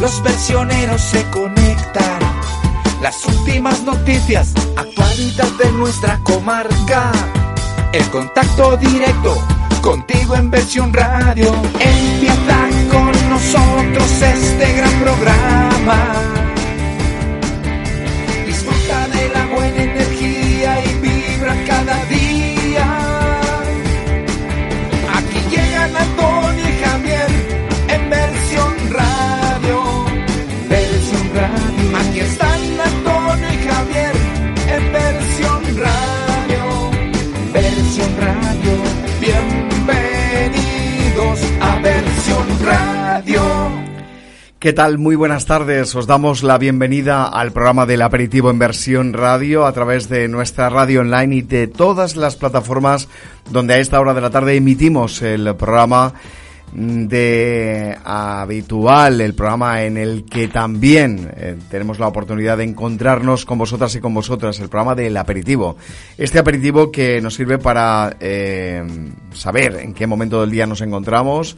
Los versioneros se conectan. Las últimas noticias, actualidad de nuestra comarca. El contacto directo contigo en versión radio. Empieza con nosotros este gran programa. Disfruta de la buena energía y vibra cada día. Radio. ¿Qué tal? Muy buenas tardes. Os damos la bienvenida al programa del aperitivo en versión radio a través de nuestra radio online y de todas las plataformas donde a esta hora de la tarde emitimos el programa de habitual, el programa en el que también eh, tenemos la oportunidad de encontrarnos con vosotras y con vosotras, el programa del aperitivo. Este aperitivo que nos sirve para eh, saber en qué momento del día nos encontramos,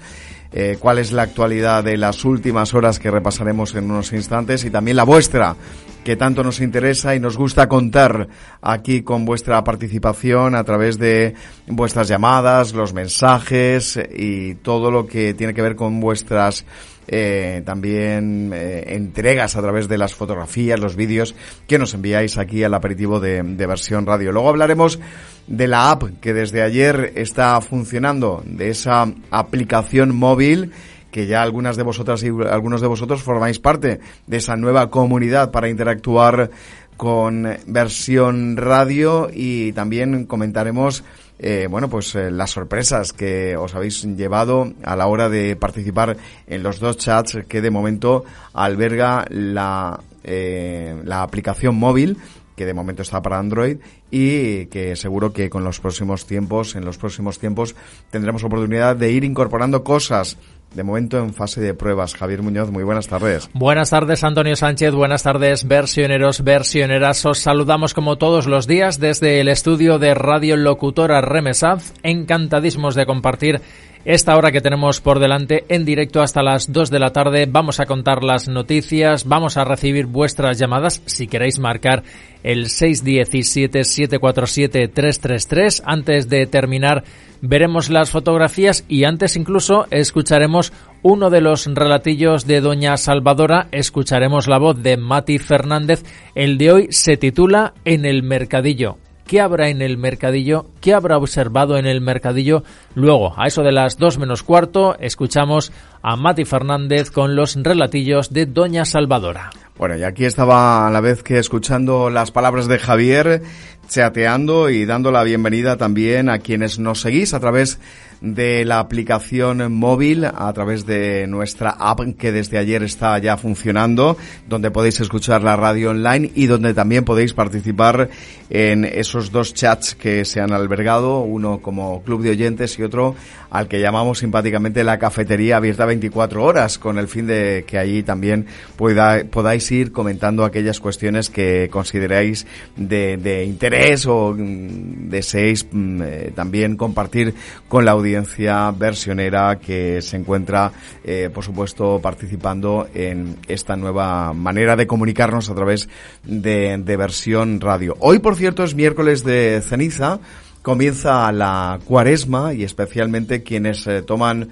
eh, cuál es la actualidad de las últimas horas que repasaremos en unos instantes y también la vuestra, que tanto nos interesa y nos gusta contar aquí con vuestra participación a través de vuestras llamadas, los mensajes y todo lo que tiene que ver con vuestras eh, también eh, entregas a través de las fotografías, los vídeos que nos enviáis aquí al aperitivo de, de versión radio. Luego hablaremos de la app que desde ayer está funcionando, de esa aplicación móvil que ya algunas de vosotras y algunos de vosotros formáis parte de esa nueva comunidad para interactuar con versión radio y también comentaremos eh, bueno, pues eh, las sorpresas que os habéis llevado a la hora de participar en los dos chats que de momento alberga la, eh, la aplicación móvil que de momento está para Android y que seguro que con los próximos tiempos, en los próximos tiempos, tendremos oportunidad de ir incorporando cosas de momento en fase de pruebas. Javier Muñoz, muy buenas tardes. Buenas tardes, Antonio Sánchez. Buenas tardes, versioneros, versioneras. Os saludamos como todos los días desde el estudio de Radio Locutora Remesaz. Encantadísimos de compartir esta hora que tenemos por delante en directo hasta las 2 de la tarde. Vamos a contar las noticias, vamos a recibir vuestras llamadas si queréis marcar el 617-747-333. Antes de terminar veremos las fotografías y antes incluso escucharemos uno de los relatillos de Doña Salvadora, escucharemos la voz de Mati Fernández. El de hoy se titula En el Mercadillo qué habrá en el mercadillo, qué habrá observado en el mercadillo. Luego, a eso de las dos menos cuarto, escuchamos a Mati Fernández con los relatillos de Doña Salvadora. Bueno, y aquí estaba a la vez que escuchando las palabras de Javier, chateando y dando la bienvenida también a quienes nos seguís a través de la aplicación móvil a través de nuestra app que desde ayer está ya funcionando, donde podéis escuchar la radio online y donde también podéis participar en esos dos chats que se han albergado, uno como club de oyentes y otro al que llamamos simpáticamente la cafetería abierta 24 horas, con el fin de que allí también podáis ir comentando aquellas cuestiones que consideráis de, de interés o mm, deseéis mm, eh, también compartir con la audiencia versionera que se encuentra, eh, por supuesto, participando en esta nueva manera de comunicarnos a través de, de versión radio. Hoy, por cierto, es miércoles de ceniza comienza la cuaresma y especialmente quienes eh, toman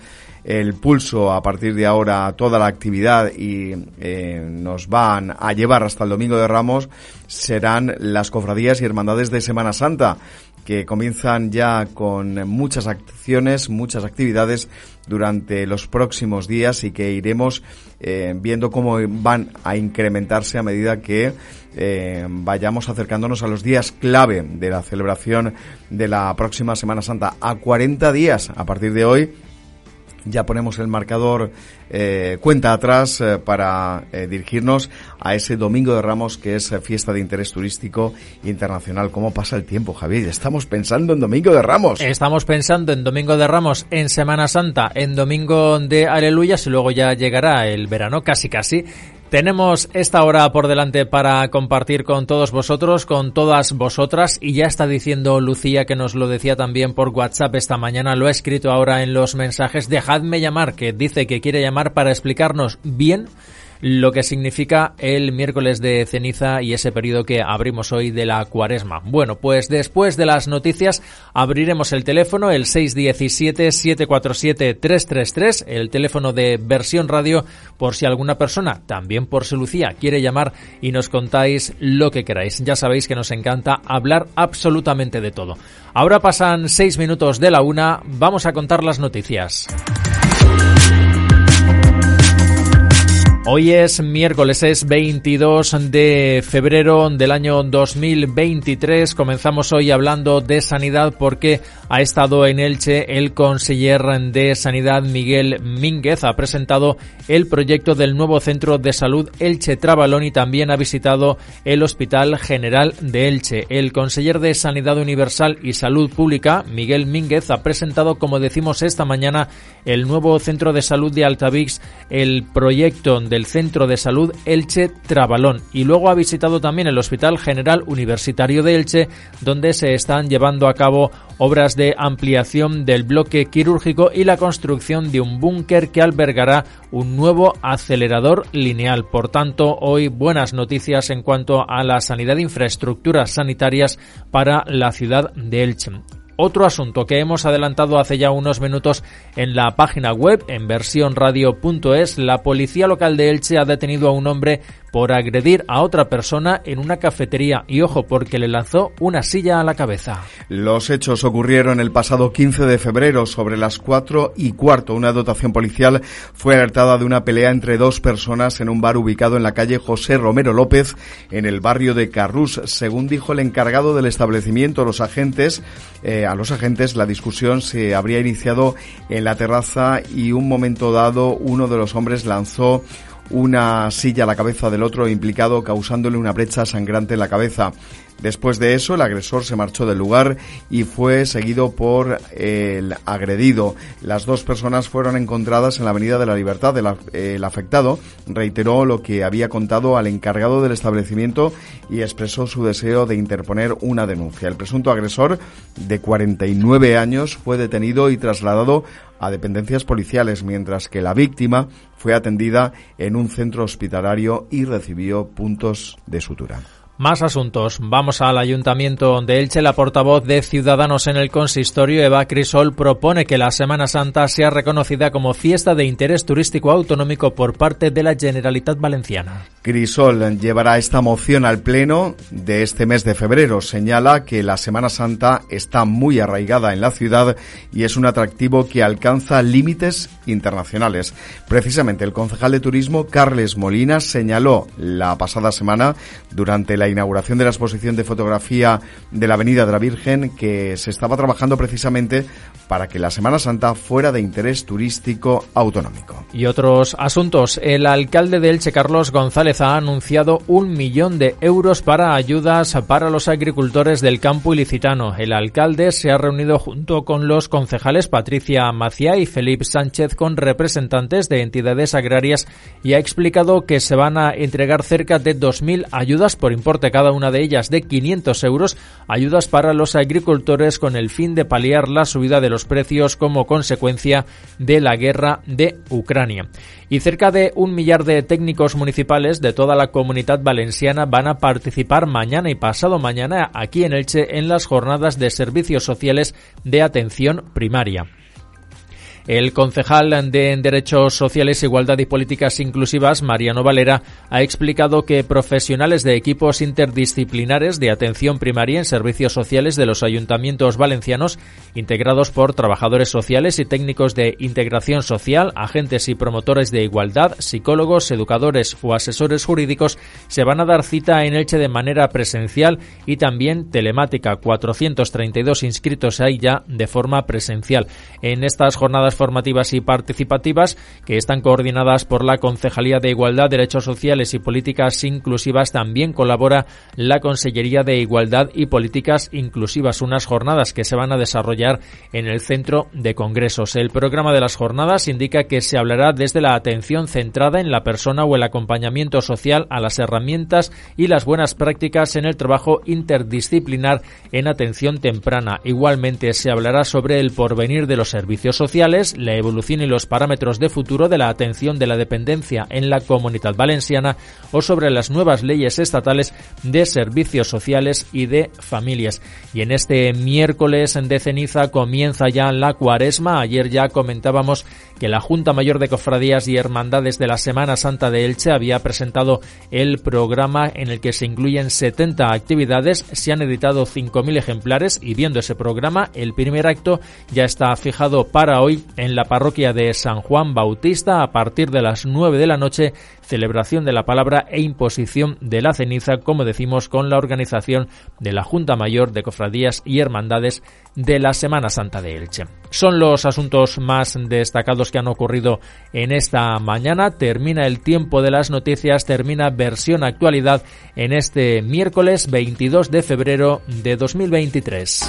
el pulso a partir de ahora toda la actividad y eh, nos van a llevar hasta el domingo de Ramos serán las cofradías y hermandades de Semana Santa que comienzan ya con muchas acciones, muchas actividades durante los próximos días y que iremos eh, viendo cómo van a incrementarse a medida que eh, vayamos acercándonos a los días clave de la celebración de la próxima Semana Santa. A 40 días a partir de hoy ya ponemos el marcador eh, cuenta atrás eh, para eh, dirigirnos a ese Domingo de Ramos que es fiesta de interés turístico internacional. ¿Cómo pasa el tiempo, Javier? Estamos pensando en Domingo de Ramos. Estamos pensando en Domingo de Ramos, en Semana Santa, en Domingo de Aleluyas y luego ya llegará el verano casi casi. Tenemos esta hora por delante para compartir con todos vosotros, con todas vosotras, y ya está diciendo Lucía que nos lo decía también por WhatsApp esta mañana, lo ha escrito ahora en los mensajes, dejadme llamar, que dice que quiere llamar para explicarnos bien lo que significa el miércoles de ceniza y ese periodo que abrimos hoy de la cuaresma. Bueno, pues después de las noticias abriremos el teléfono, el 617-747-333, el teléfono de versión radio, por si alguna persona, también por si Lucía, quiere llamar y nos contáis lo que queráis. Ya sabéis que nos encanta hablar absolutamente de todo. Ahora pasan seis minutos de la una, vamos a contar las noticias. Hoy es miércoles, es 22 de febrero del año 2023. Comenzamos hoy hablando de sanidad porque ha estado en Elche el conseller de Sanidad Miguel Mínguez. Ha presentado el proyecto del nuevo centro de salud Elche Trabalón y también ha visitado el Hospital General de Elche. El conseller de Sanidad Universal y Salud Pública, Miguel Mínguez, ha presentado, como decimos esta mañana, el nuevo centro de salud de Altavix, el proyecto de el Centro de Salud Elche Trabalón y luego ha visitado también el Hospital General Universitario de Elche donde se están llevando a cabo obras de ampliación del bloque quirúrgico y la construcción de un búnker que albergará un nuevo acelerador lineal. Por tanto, hoy buenas noticias en cuanto a la sanidad e infraestructuras sanitarias para la ciudad de Elche. Otro asunto que hemos adelantado hace ya unos minutos en la página web en versiónradio.es, la policía local de Elche ha detenido a un hombre por agredir a otra persona en una cafetería y ojo porque le lanzó una silla a la cabeza. Los hechos ocurrieron el pasado 15 de febrero sobre las 4 y cuarto. Una dotación policial fue alertada de una pelea entre dos personas en un bar ubicado en la calle José Romero López en el barrio de Carrús. Según dijo el encargado del establecimiento, los agentes, eh, a los agentes la discusión se habría iniciado en la terraza y un momento dado uno de los hombres lanzó una silla a la cabeza del otro implicado causándole una brecha sangrante en la cabeza. Después de eso, el agresor se marchó del lugar y fue seguido por el agredido. Las dos personas fueron encontradas en la Avenida de la Libertad. El, afectado reiteró lo que había contado al encargado del establecimiento y expresó su deseo de interponer una denuncia. El presunto agresor, de 49 años, fue detenido y trasladado a dependencias policiales, mientras que la víctima fue atendida en un centro hospitalario y recibió puntos de sutura. Más asuntos. Vamos al Ayuntamiento de Elche. La portavoz de Ciudadanos en el consistorio, Eva Crisol, propone que la Semana Santa sea reconocida como fiesta de interés turístico autonómico por parte de la Generalitat Valenciana. Crisol llevará esta moción al Pleno de este mes de febrero. Señala que la Semana Santa está muy arraigada en la ciudad y es un atractivo que alcanza límites internacionales. Precisamente el concejal de turismo, Carles Molina, señaló la pasada semana durante la inauguración de la exposición de fotografía de la Avenida de la Virgen que se estaba trabajando precisamente para que la Semana Santa fuera de interés turístico autonómico. Y otros asuntos. El alcalde de Elche, Carlos González, ha anunciado un millón de euros para ayudas para los agricultores del campo ilicitano. El alcalde se ha reunido junto con los concejales Patricia Maciá y Felipe Sánchez con representantes de entidades agrarias y ha explicado que se van a entregar cerca de 2.000 ayudas por importe cada una de ellas de 500 euros, ayudas para los agricultores con el fin de paliar la subida de los precios como consecuencia de la guerra de Ucrania. Y cerca de un millar de técnicos municipales de toda la comunidad valenciana van a participar mañana y pasado mañana aquí en Elche en las jornadas de servicios sociales de atención primaria. El concejal de Derechos Sociales, Igualdad y Políticas Inclusivas, Mariano Valera, ha explicado que profesionales de equipos interdisciplinares de atención primaria en servicios sociales de los ayuntamientos valencianos, integrados por trabajadores sociales y técnicos de integración social, agentes y promotores de igualdad, psicólogos, educadores o asesores jurídicos, se van a dar cita en Elche de manera presencial y también telemática. 432 inscritos hay ya de forma presencial. En estas jornadas formativas y participativas que están coordinadas por la Concejalía de Igualdad, Derechos Sociales y Políticas Inclusivas. También colabora la Consellería de Igualdad y Políticas Inclusivas, unas jornadas que se van a desarrollar en el Centro de Congresos. El programa de las jornadas indica que se hablará desde la atención centrada en la persona o el acompañamiento social a las herramientas y las buenas prácticas en el trabajo interdisciplinar en atención temprana. Igualmente se hablará sobre el porvenir de los servicios sociales, la evolución y los parámetros de futuro de la atención de la dependencia en la comunidad valenciana o sobre las nuevas leyes estatales de servicios sociales y de familias. Y en este miércoles de ceniza comienza ya la cuaresma. Ayer ya comentábamos que la Junta Mayor de Cofradías y Hermandades de la Semana Santa de Elche había presentado el programa en el que se incluyen 70 actividades. Se han editado 5.000 ejemplares y viendo ese programa, el primer acto ya está fijado para hoy en la parroquia de San Juan Bautista a partir de las 9 de la noche, celebración de la palabra e imposición de la ceniza, como decimos, con la organización de la Junta Mayor de Cofradías y Hermandades de la Semana Santa de Elche. Son los asuntos más destacados que han ocurrido en esta mañana. Termina el tiempo de las noticias, termina versión actualidad en este miércoles 22 de febrero de 2023.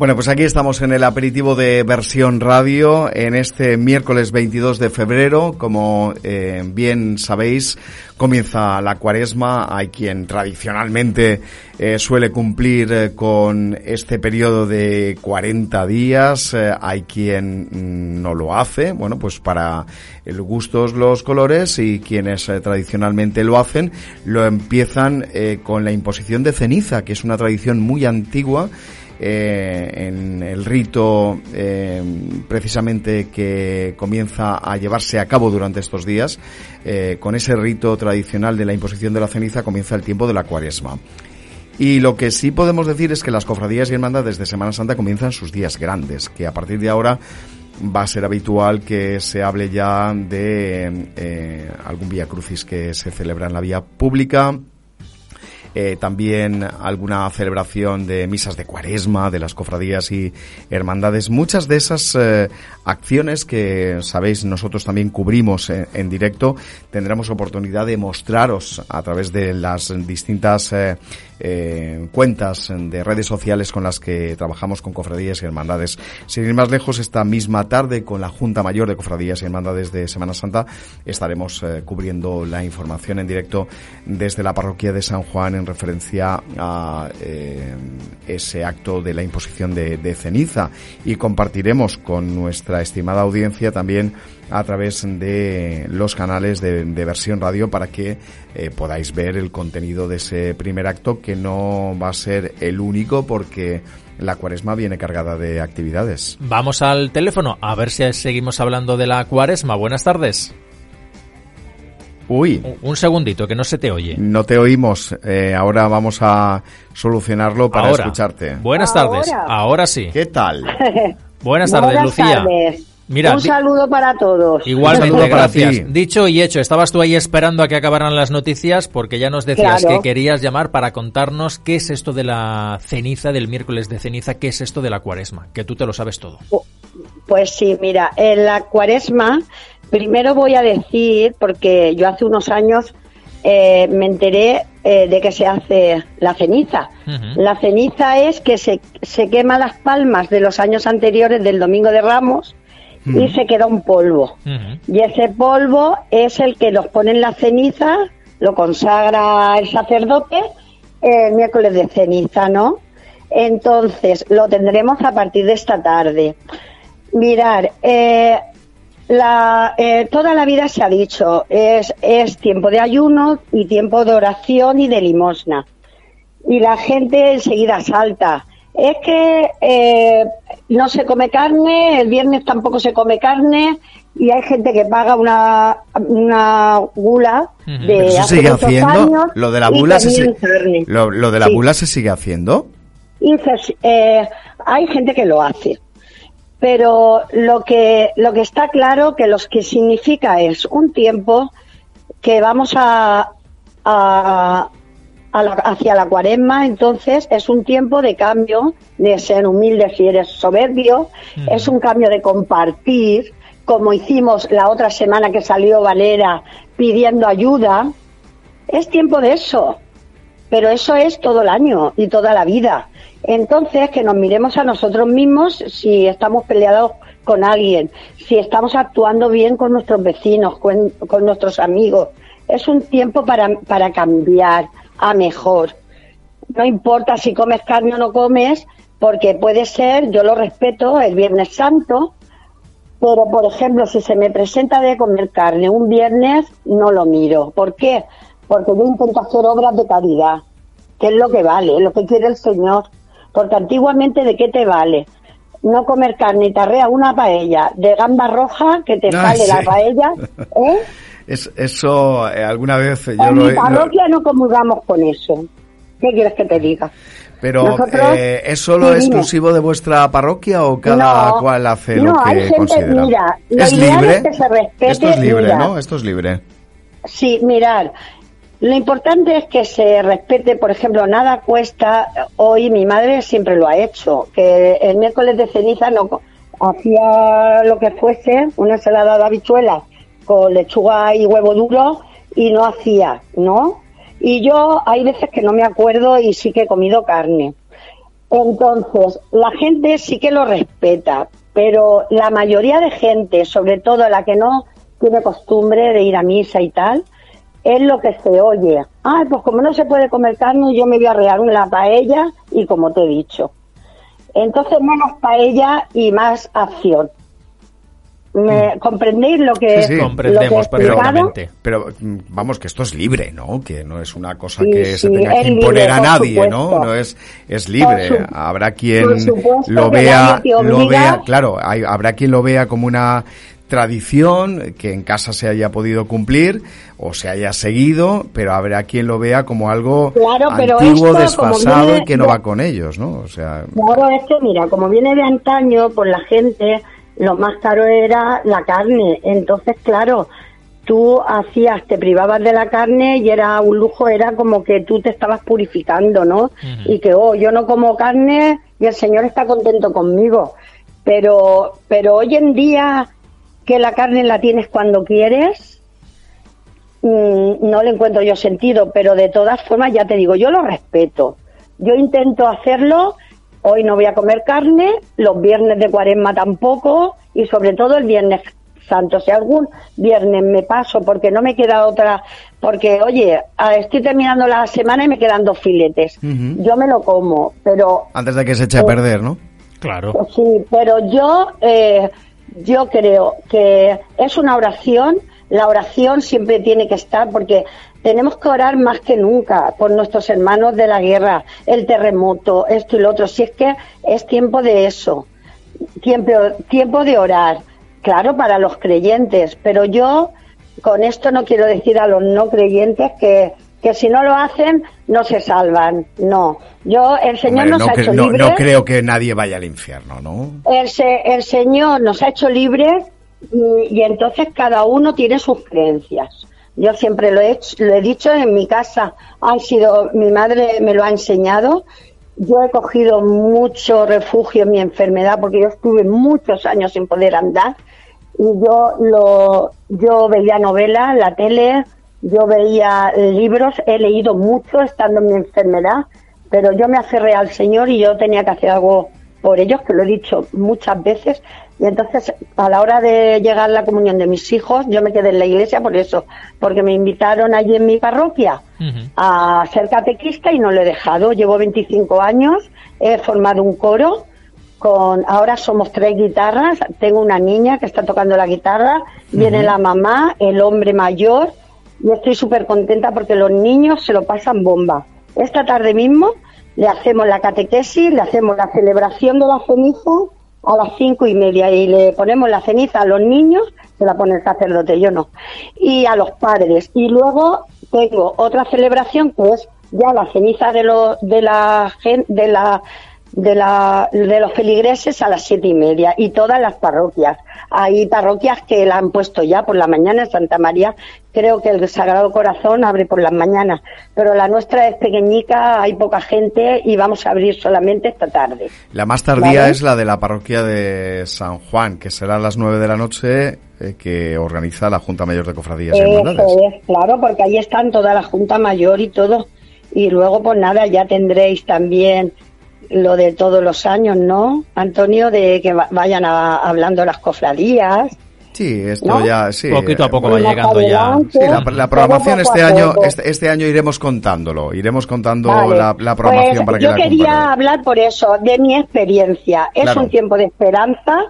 Bueno, pues aquí estamos en el aperitivo de versión radio en este miércoles 22 de febrero. Como eh, bien sabéis, comienza la cuaresma. Hay quien tradicionalmente eh, suele cumplir eh, con este periodo de 40 días. hay quien mm, no lo hace. Bueno, pues para el gustos los colores y quienes tradicionalmente lo hacen lo empiezan con la imposición de ceniza, que es una tradición muy antigua eh, en el rito eh, precisamente que comienza a llevarse a cabo durante estos días. Eh, con ese rito tradicional de la imposición de la ceniza comienza el tiempo de la cuaresma. Y lo que sí podemos decir es que las cofradías y hermandades de Semana Santa comienzan sus días grandes, que a partir de ahora va a ser habitual que se hable ya de algún Vía Crucis que se celebra en la vía pública, eh, también alguna celebración de misas de cuaresma, de las cofradías y hermandades. Muchas de esas eh, acciones que, sabéis, nosotros también cubrimos en, directo, tendremos oportunidad de mostraros a través de las distintas eh, eh, cuentas de redes sociales con las que trabajamos con cofradías y hermandades. Sin ir más lejos, esta misma tarde con la Junta Mayor de Cofradías y Hermandades de Semana Santa estaremos eh, cubriendo la información en directo desde la parroquia de San Juan en referencia a eh, ese acto de la imposición de, de ceniza y compartiremos con nuestra estimada audiencia también a través de los canales de, versión radio para que eh, podáis ver el contenido de ese primer acto que no va a ser el único porque la cuaresma viene cargada de actividades. Vamos al teléfono a ver si seguimos hablando de la cuaresma. Buenas tardes. Uy. Un segundito, que no se te oye. No te oímos. Eh, ahora vamos a solucionarlo para escucharte. Buenas tardes. Ahora, sí. ¿Qué tal? Buenas tardes, Lucía. Mira, un saludo para todos. Igualmente, gracias. Dicho y hecho, estabas tú ahí esperando a que acabaran las noticias porque ya nos decías que querías llamar para contarnos qué es esto de la ceniza, del miércoles de ceniza, qué es esto de la cuaresma, que tú te lo sabes todo. Pues sí, mira, en la cuaresma, primero voy a decir, porque yo hace unos años eh, me enteré eh, de que se hace la ceniza. La ceniza es que se, se quema las palmas de los años anteriores del Domingo de Ramos y se queda un polvo. Y ese polvo es el que los pone en la ceniza, lo consagra el sacerdote el miércoles de ceniza, ¿no? Entonces, lo tendremos a partir de esta tarde. Mirar, eh, la, eh, toda la vida se ha dicho, es, es tiempo de ayuno y tiempo de oración y de limosna. Y la gente enseguida salta. Es que eh, no se come carne, el viernes tampoco se come carne y hay gente que paga una, una gula de ¿Eso hace sigue haciendo? años ¿Lo de la y bula se, lo, lo de la Sí. bula se sigue haciendo? Y se- eh, hay gente que lo hace. Pero lo que, lo que está claro que lo que significa es un tiempo que vamos a, a- a la- hacia la cuaresma, entonces es un tiempo de cambio, de ser humilde si eres soberbio, es un cambio de compartir, como hicimos la otra semana que salió Valera pidiendo ayuda. Es tiempo de eso pero eso es todo el año y toda la vida. Entonces, que nos miremos a nosotros mismos si estamos peleados con alguien, si estamos actuando bien con nuestros vecinos, con, con nuestros amigos. Es un tiempo para, para cambiar a mejor. No importa si comes carne o no comes, porque puede ser, yo lo respeto, el Viernes Santo, pero, por ejemplo, si se me presenta de comer carne un viernes, no lo miro. ¿Por qué? Porque yo intento hacer obras de caridad, que es lo que vale, lo que quiere el Señor. Porque antiguamente, ¿de qué te vale? No comer carne y te arrea una paella de gamba roja que te Ah, sale la paella, ¿eh? Es, eso eh, alguna vez yo en lo, mi he- lo- parroquia no comulgamos con eso. ¿Qué quieres que te diga? Pero Nosotros- eh, ¿es solo exclusivo de vuestra parroquia o cada No, cual hace no, lo que hay gente- considera? mira, lo ¿Es ideal libre? es que se respete, Esto es libre, mira. ¿no? Esto es libre. Sí, mirar, lo importante es que se respete, por ejemplo, nada cuesta, hoy mi madre siempre lo ha hecho, que el miércoles de ceniza no hacía lo que fuese, una ensalada de habichuelas con lechuga y huevo duro y no hacía, ¿no? Y yo hay veces que no me acuerdo y sí que he comido carne. Entonces, la gente sí que lo respeta, pero la mayoría de gente, sobre todo la que no tiene costumbre de ir a misa y tal, es lo que se oye. Ah, pues como no se puede comer carne, yo me voy a regar una paella y como te he dicho. Entonces, menos paella y más acción. ¿Me ¿Comprendéis lo que, Sí, sí. lo que Comprendemos explicado? perfectamente. Pero mm, vamos, que esto es libre, ¿no? Que no es una cosa Sí, que se tenga que imponer libre, a por nadie, ¿no? No es, es libre. Por su- habrá quien por lo que vea, lo vea, claro, hay- habrá quien lo vea como una tradición que en casa se haya podido cumplir o se haya seguido, pero habrá quien lo vea como algo Claro, pero antiguo, esto, desfasado viene y que no de- va con ellos, ¿no? O sea, Claro, es que mira, como viene de antaño, pues la gente, lo más caro era la carne. Entonces, claro, tú hacías, te privabas de la carne y era un lujo, era como que tú te estabas purificando, ¿no? Y que, oh, yo no como carne y el Señor está contento conmigo. Pero, pero hoy en día que la carne la tienes cuando quieres, mm, no le encuentro yo sentido, pero de todas formas ya te digo, yo lo respeto. Yo intento hacerlo, hoy no voy a comer carne, los viernes de cuaresma tampoco y sobre todo el viernes santo. Si algún viernes me paso porque no me queda otra, porque oye, estoy terminando la semana y me quedan dos filetes, yo me lo como, pero antes de que se eche a perder, ¿no? Claro. pues Sí, pero yo, eh, yo creo que es una oración. La oración siempre tiene que estar porque tenemos que orar más que nunca por nuestros hermanos de la guerra, el terremoto, esto y lo otro. Si es que es tiempo de eso, tiempo, tiempo de orar. Claro, para los creyentes, pero yo con esto no quiero decir a los no creyentes que, que si no lo hacen no se salvan. No, yo el Señor Hombre, nos no, ha hecho no- libres. no creo que nadie vaya al infierno, ¿no? El, se- el Señor nos ha hecho libres y, entonces cada uno tiene sus creencias. Yo siempre lo he, hecho- lo he dicho en mi casa, han sido, mi madre me lo ha enseñado. Yo he cogido mucho refugio en mi enfermedad porque yo estuve muchos años sin poder andar y yo lo, yo veía novelas, la tele, yo veía libros, he leído mucho estando en mi enfermedad, pero yo me aferré al Señor y yo tenía que hacer algo por ellos, que lo he dicho muchas veces, y entonces a la hora de llegar la comunión de mis hijos, yo me quedé en la iglesia por eso, porque me invitaron allí en mi parroquia a ser catequista y no lo he dejado. Llevo 25 años he formado un coro con, ahora somos tres guitarras, tengo una niña que está tocando la guitarra, viene la mamá, el hombre mayor, y estoy súper contenta porque los niños se lo pasan bomba. Esta tarde mismo le hacemos la catequesis, le hacemos la celebración de la ceniza a las cinco y media y le ponemos la ceniza a los niños, se la pone el sacerdote, yo no, y a los padres. Y luego tengo otra celebración que es ya la ceniza de, los de la de la de, la, de los feligreses a las siete y media y todas las parroquias. Hay parroquias que la han puesto ya por la mañana en Santa María. Creo que el Sagrado Corazón abre por las mañanas, pero la nuestra es pequeñica, hay poca gente y vamos a abrir solamente esta tarde. La más tardía es la de la parroquia de San Juan, que será a las nueve de la noche eh, que organiza la Junta Mayor de Cofradías y es, claro, porque ahí están toda la Junta Mayor y todo. Y luego, pues nada, ya tendréis también lo de todos los años, ¿no, Antonio? De que vayan hablando las cofradías. Sí, esto ya, sí. Poquito a poco va llegando ya. Sí, la, programación este año, este, este, año iremos contándolo, iremos contando la, programación pues para que Yo quería hablar por eso, de mi experiencia. Es un tiempo de esperanza.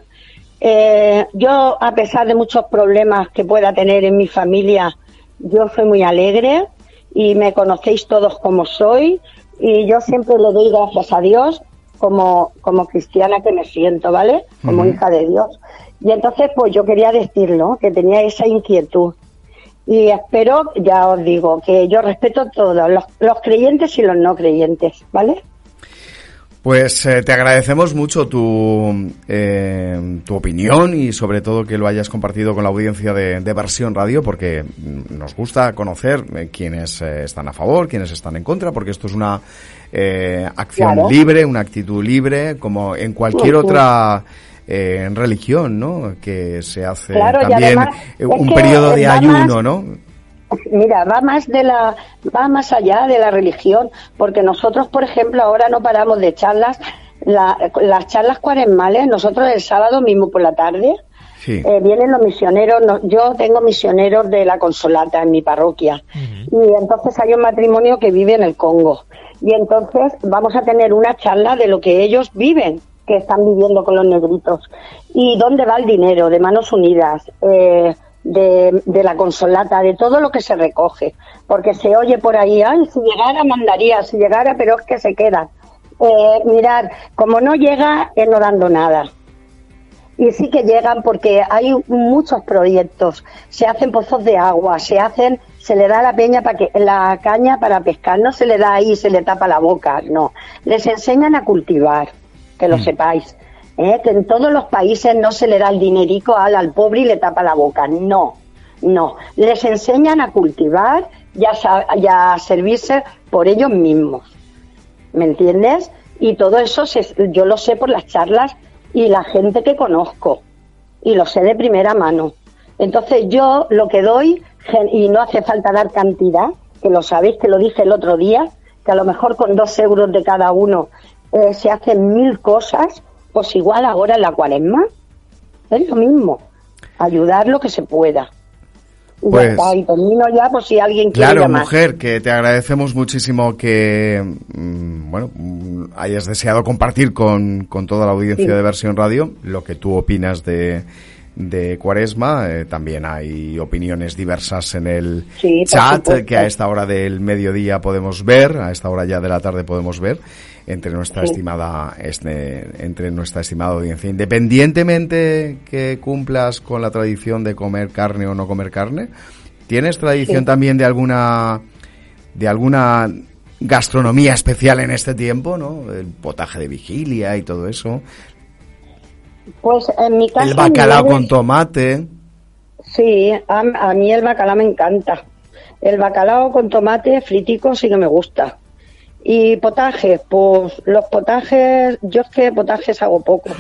Eh, yo, a pesar de muchos problemas que pueda tener en mi familia, yo soy muy alegre y me conocéis todos como soy y yo siempre le doy gracias a Dios como, como cristiana que me siento, ¿vale? Como hija de Dios. Y entonces, pues yo quería decirlo, que tenía esa inquietud. Y espero, ya os digo, que yo respeto todos, los, los creyentes y los no creyentes, ¿vale? Pues eh, te agradecemos mucho tu, eh, tu opinión y sobre todo que lo hayas compartido con la audiencia de, de Versión Radio porque nos gusta conocer eh, quiénes están a favor, quiénes están en contra, porque esto es una acción libre, una actitud libre, como en cualquier otra religión, ¿no? Que se hace también un periodo de ayuno, ¿no? Mira, va más de la, va más allá de la religión, porque nosotros, por ejemplo, ahora no paramos de charlas, las charlas cuaresmales, nosotros el sábado mismo por la tarde, eh, vienen los misioneros, yo tengo misioneros de la Consolata en mi parroquia, y entonces hay un matrimonio que vive en el Congo, y entonces vamos a tener una charla de lo que ellos viven, que están viviendo con los negritos, y dónde va el dinero, de manos unidas, eh, de, de, la consolata, de todo lo que se recoge, porque se oye por ahí, ay, si llegara mandaría, si llegara, pero es que se queda. Eh, mirar, como no llega, es no dando nada. Y sí que llegan porque hay muchos proyectos, se hacen pozos de agua, se hacen, se le da la peña para que la caña para pescar, no se le da ahí, se le tapa la boca, no. Les enseñan a cultivar, que lo mm. sepáis ¿eh? que en todos los países no se le da el dinerico al, al pobre y le tapa la boca. No, no. Les enseñan a cultivar y a, servirse por ellos mismos. ¿Me entiendes? Y todo eso yo lo sé por las charlas y la gente que conozco. Y lo sé de primera mano. Entonces yo lo que doy, y no hace falta dar cantidad, que lo sabéis, que lo dije el otro día, que a lo mejor con dos euros de cada uno eh, se hacen mil cosas, pues igual ahora en la cuaresma es lo mismo, ayudar lo que se pueda. Pues, y termino ya por si alguien quiere Claro, mujer, que te agradecemos muchísimo que, mm, bueno, mm, hayas deseado compartir con, con toda la audiencia de Versión Radio lo que tú opinas de, de Cuaresma. Eh, también hay opiniones diversas en el chat que a esta hora del mediodía podemos ver, a esta hora ya de la tarde podemos ver entre nuestra estimada este, entre nuestra estimada audiencia. Independientemente que cumplas con la tradición de comer carne o no comer carne, ¿tienes tradición también de alguna de alguna gastronomía especial en este tiempo, ¿no? El potaje de vigilia y todo eso. Pues en mi casa. El bacalao con tomate. Sí, a, mí el bacalao me encanta. El bacalao con tomate fritico sí que me gusta. Y potajes, pues los potajes, yo es que potajes hago poco.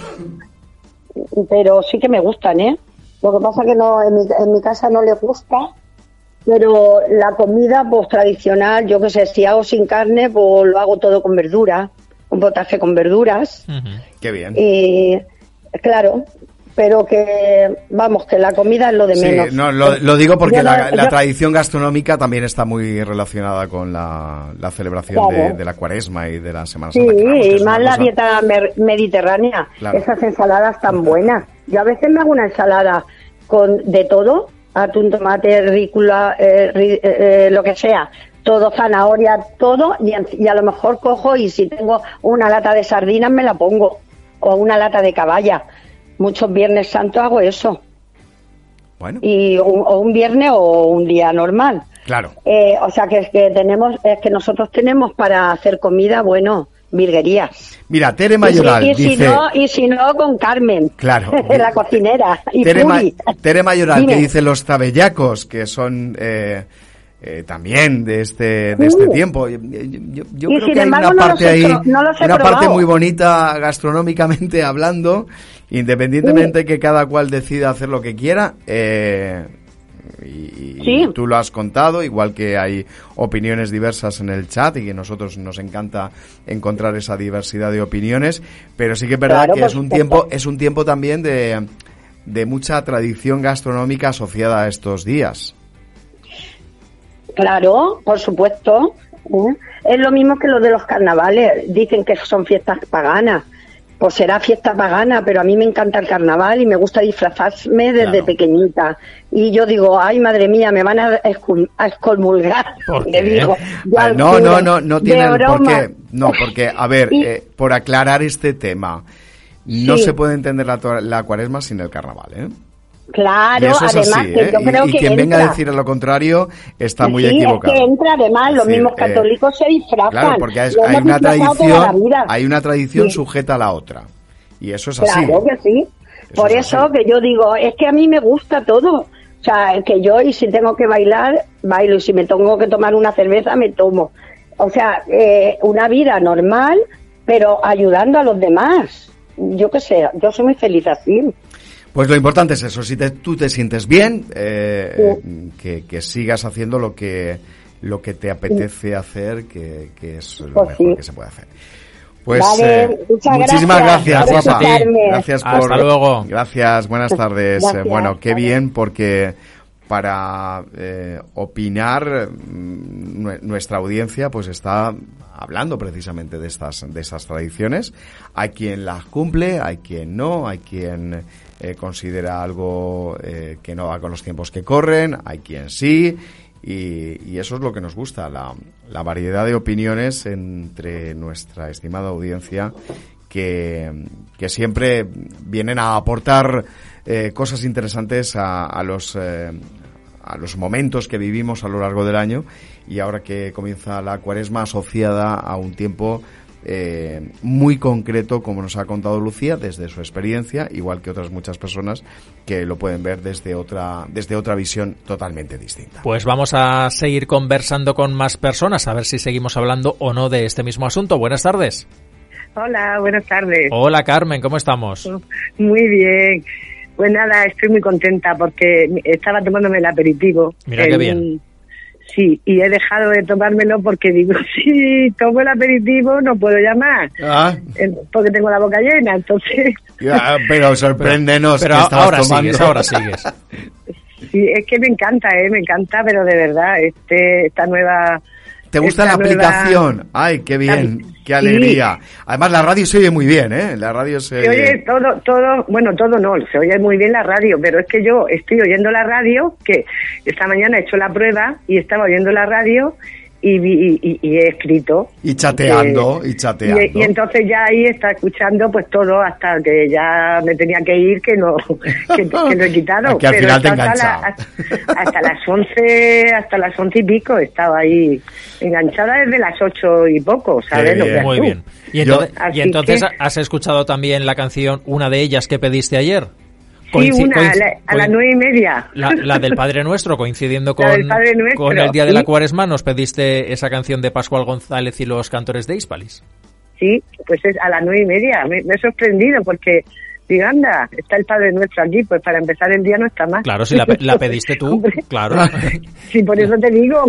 Pero sí que me gustan, ¿eh? Lo que pasa que no, en mi, en mi casa no les gusta, pero la comida, pues tradicional, yo que sé, si hago sin carne, pues lo hago todo con verdura, un potaje con verduras. Qué bien. Y Claro, pero que, vamos, que la comida es lo de menos. Sí, no, lo, digo porque la, tradición gastronómica también está muy relacionada con la, celebración de, la cuaresma y de la Semana Santa. Sí, y más la dieta mediterránea, esas ensaladas tan buenas. Yo a veces me hago una ensalada con de todo, atún, tomate, rícula, eh, eh, eh, lo que sea, todo, zanahoria, todo, y, y, a lo mejor cojo y si tengo una lata de sardinas me la pongo, o una lata de caballa muchos viernes santos hago eso. Bueno. Y un, o un viernes o un día normal. Claro. Eh, o sea que es que tenemos, es que nosotros tenemos para hacer comida, bueno, virguerías. Mira, Tere Mayoral y si, dice... no, y si no, con Carmen. Claro. la cocinera. Y Tere, Tere Mayoral que dice los tabellacos, que son... Eh, eh, también de este de este tiempo. Yo, creo que hay una parte ahí, una parte muy bonita gastronómicamente hablando, independientemente que cada cual decida hacer lo que quiera. Eh, y, tú lo has contado, igual que hay opiniones diversas en el chat y que a nosotros nos encanta encontrar esa diversidad de opiniones, pero sí que es verdad que es un tiempo es un tiempo también de, de mucha tradición gastronómica asociada a estos días. Claro, por supuesto. ¿eh? Es lo mismo que lo de los carnavales. Dicen que son fiestas paganas. Pues será fiesta pagana, pero a mí me encanta el carnaval y me gusta disfrazarme desde pequeñita. Y yo digo, ay madre mía, me van a, excomulgar. no, no, no, no tiene por qué. No, porque, a ver, eh, por aclarar este tema, no se puede entender la, la cuaresma sin el carnaval, ¿eh? Claro, además que ¿eh? yo creo y, que quien venga a decir lo contrario está muy equivocado. Es que entra además, los mismos eh, católicos se disfrazan. Claro, porque hay, una tradición, hay una tradición sujeta a la otra. Y eso es así. Claro que sí. Por eso que yo digo, es que a mí me gusta todo. O sea, que yo y si tengo que bailar, bailo. Y si me tengo que tomar una cerveza, me tomo. O sea, eh, una vida normal, pero ayudando a los demás. Yo qué sé, yo soy muy feliz así. Pues lo importante es eso, si tú te sientes bien, eh, que, sigas haciendo lo que lo que te apetece hacer, que, es lo pues mejor que se puede hacer. Pues eh, muchísimas gracias, guapa. Gracias por. Hasta luego. Gracias, buenas tardes. Eh, bueno, qué bien porque para opinar mm, nuestra audiencia pues está hablando precisamente de estas de estas tradiciones. Hay quien las cumple, hay quien no, hay quien eh, considera algo eh, que no va con los tiempos que corren, hay quien sí, y, eso es lo que nos gusta, la, la, variedad de opiniones entre nuestra estimada audiencia que, que siempre vienen a aportar eh, cosas interesantes a, a los a los momentos que vivimos a lo largo del año y ahora que comienza la cuaresma asociada a un tiempo eh, muy concreto, como nos ha contado Lucía, desde su experiencia, igual que otras muchas personas que lo pueden ver desde otra, desde otra visión totalmente distinta. Pues vamos a seguir conversando con más personas, a ver si seguimos hablando o no de este mismo asunto. Buenas tardes. Hola, buenas tardes. Hola Carmen, ¿cómo estamos? Muy bien. Pues nada, estoy muy contenta porque estaba tomándome el aperitivo. Mira qué bien Sí, y he dejado de tomármelo porque digo, si tomo el aperitivo no puedo llamar, ah. porque tengo la boca llena, entonces... pero sorpréndenos pero, ahora sigues, ahora sigues. Sí, es que me encanta, ¿eh? me encanta, pero de verdad, este, esta nueva ¿Te gusta la aplicación? Ay, qué bien, qué alegría. Además, la radio se oye muy bien, ¿eh? La radio se... Se oye todo, todo, bueno, todo no, se oye muy bien la radio, pero es que yo estoy oyendo la radio, que esta mañana he hecho la prueba y estaba oyendo la radio y, y, he escrito. Y chateando, y chateando. Y, entonces ya ahí está escuchando pues todo hasta que ya me tenía que ir, que no que, lo he quitado. que al final te hasta, hasta, las once, hasta las once y pico estaba ahí enganchada desde las ocho y poco, ¿sabes? Muy bien. Y entonces, has escuchado también la canción, una de ellas que pediste ayer. Sí, una, a, las nueve y media. La, del Padre Nuestro, coincidiendo con, con el Día de la Cuaresma, nos pediste esa canción de Pascual González y los cantores de Hispalis. Sí, pues es a las nueve y media. Me, he sorprendido porque digo, anda, está el Padre Nuestro aquí, pues para empezar el día no está mal. Claro, si la, pediste tú, claro. Sí, por eso te digo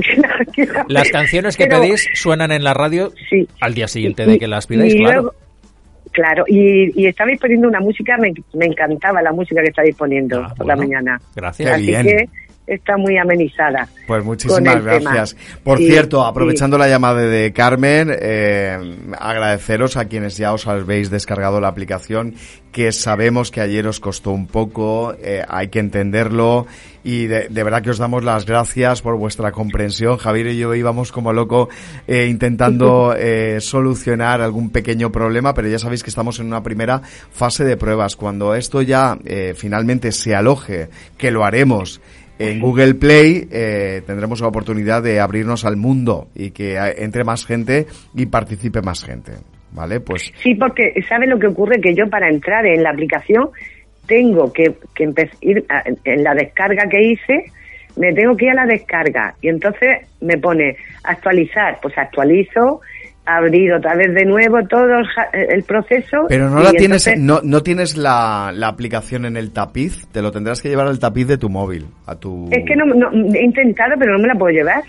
que, Las canciones que pedís suenan en la radio al día siguiente de que las pidáis, claro. Claro, y, y estabais poniendo una música, me, me encantaba la música que estabais poniendo Ah, por la mañana. Gracias. Así bien. que está muy amenizada. Pues muchísimas tema. gracias. Por Sí, cierto, sí. aprovechando la llamada de Carmen, eh, agradeceros a quienes ya os habéis descargado la aplicación, que sabemos que ayer os costó un poco, eh, hay que entenderlo y de, de verdad que os damos las gracias por vuestra comprensión. Javier y yo íbamos como loco eh, intentando solucionar algún pequeño problema, pero ya sabéis que estamos en una primera fase de pruebas. Cuando esto ya finalmente se aloje, que lo haremos, en Google Play eh, tendremos la oportunidad de abrirnos al mundo y que eh, entre más gente y participe más gente. ¿Vale? Pues Sí, porque ¿sabe lo que ocurre? Que yo para entrar en la aplicación tengo que, que ir en la descarga que hice, me tengo que ir a la descarga y entonces me pone actualizar, pues actualizo, abrir otra vez de nuevo todo el, ja- el proceso. Pero no la tienes, entonces- no, no tienes la, la aplicación en el tapiz, te lo tendrás que llevar al tapiz de tu móvil, a tu... Es que no, no- he intentado, pero no me la puedo llevar.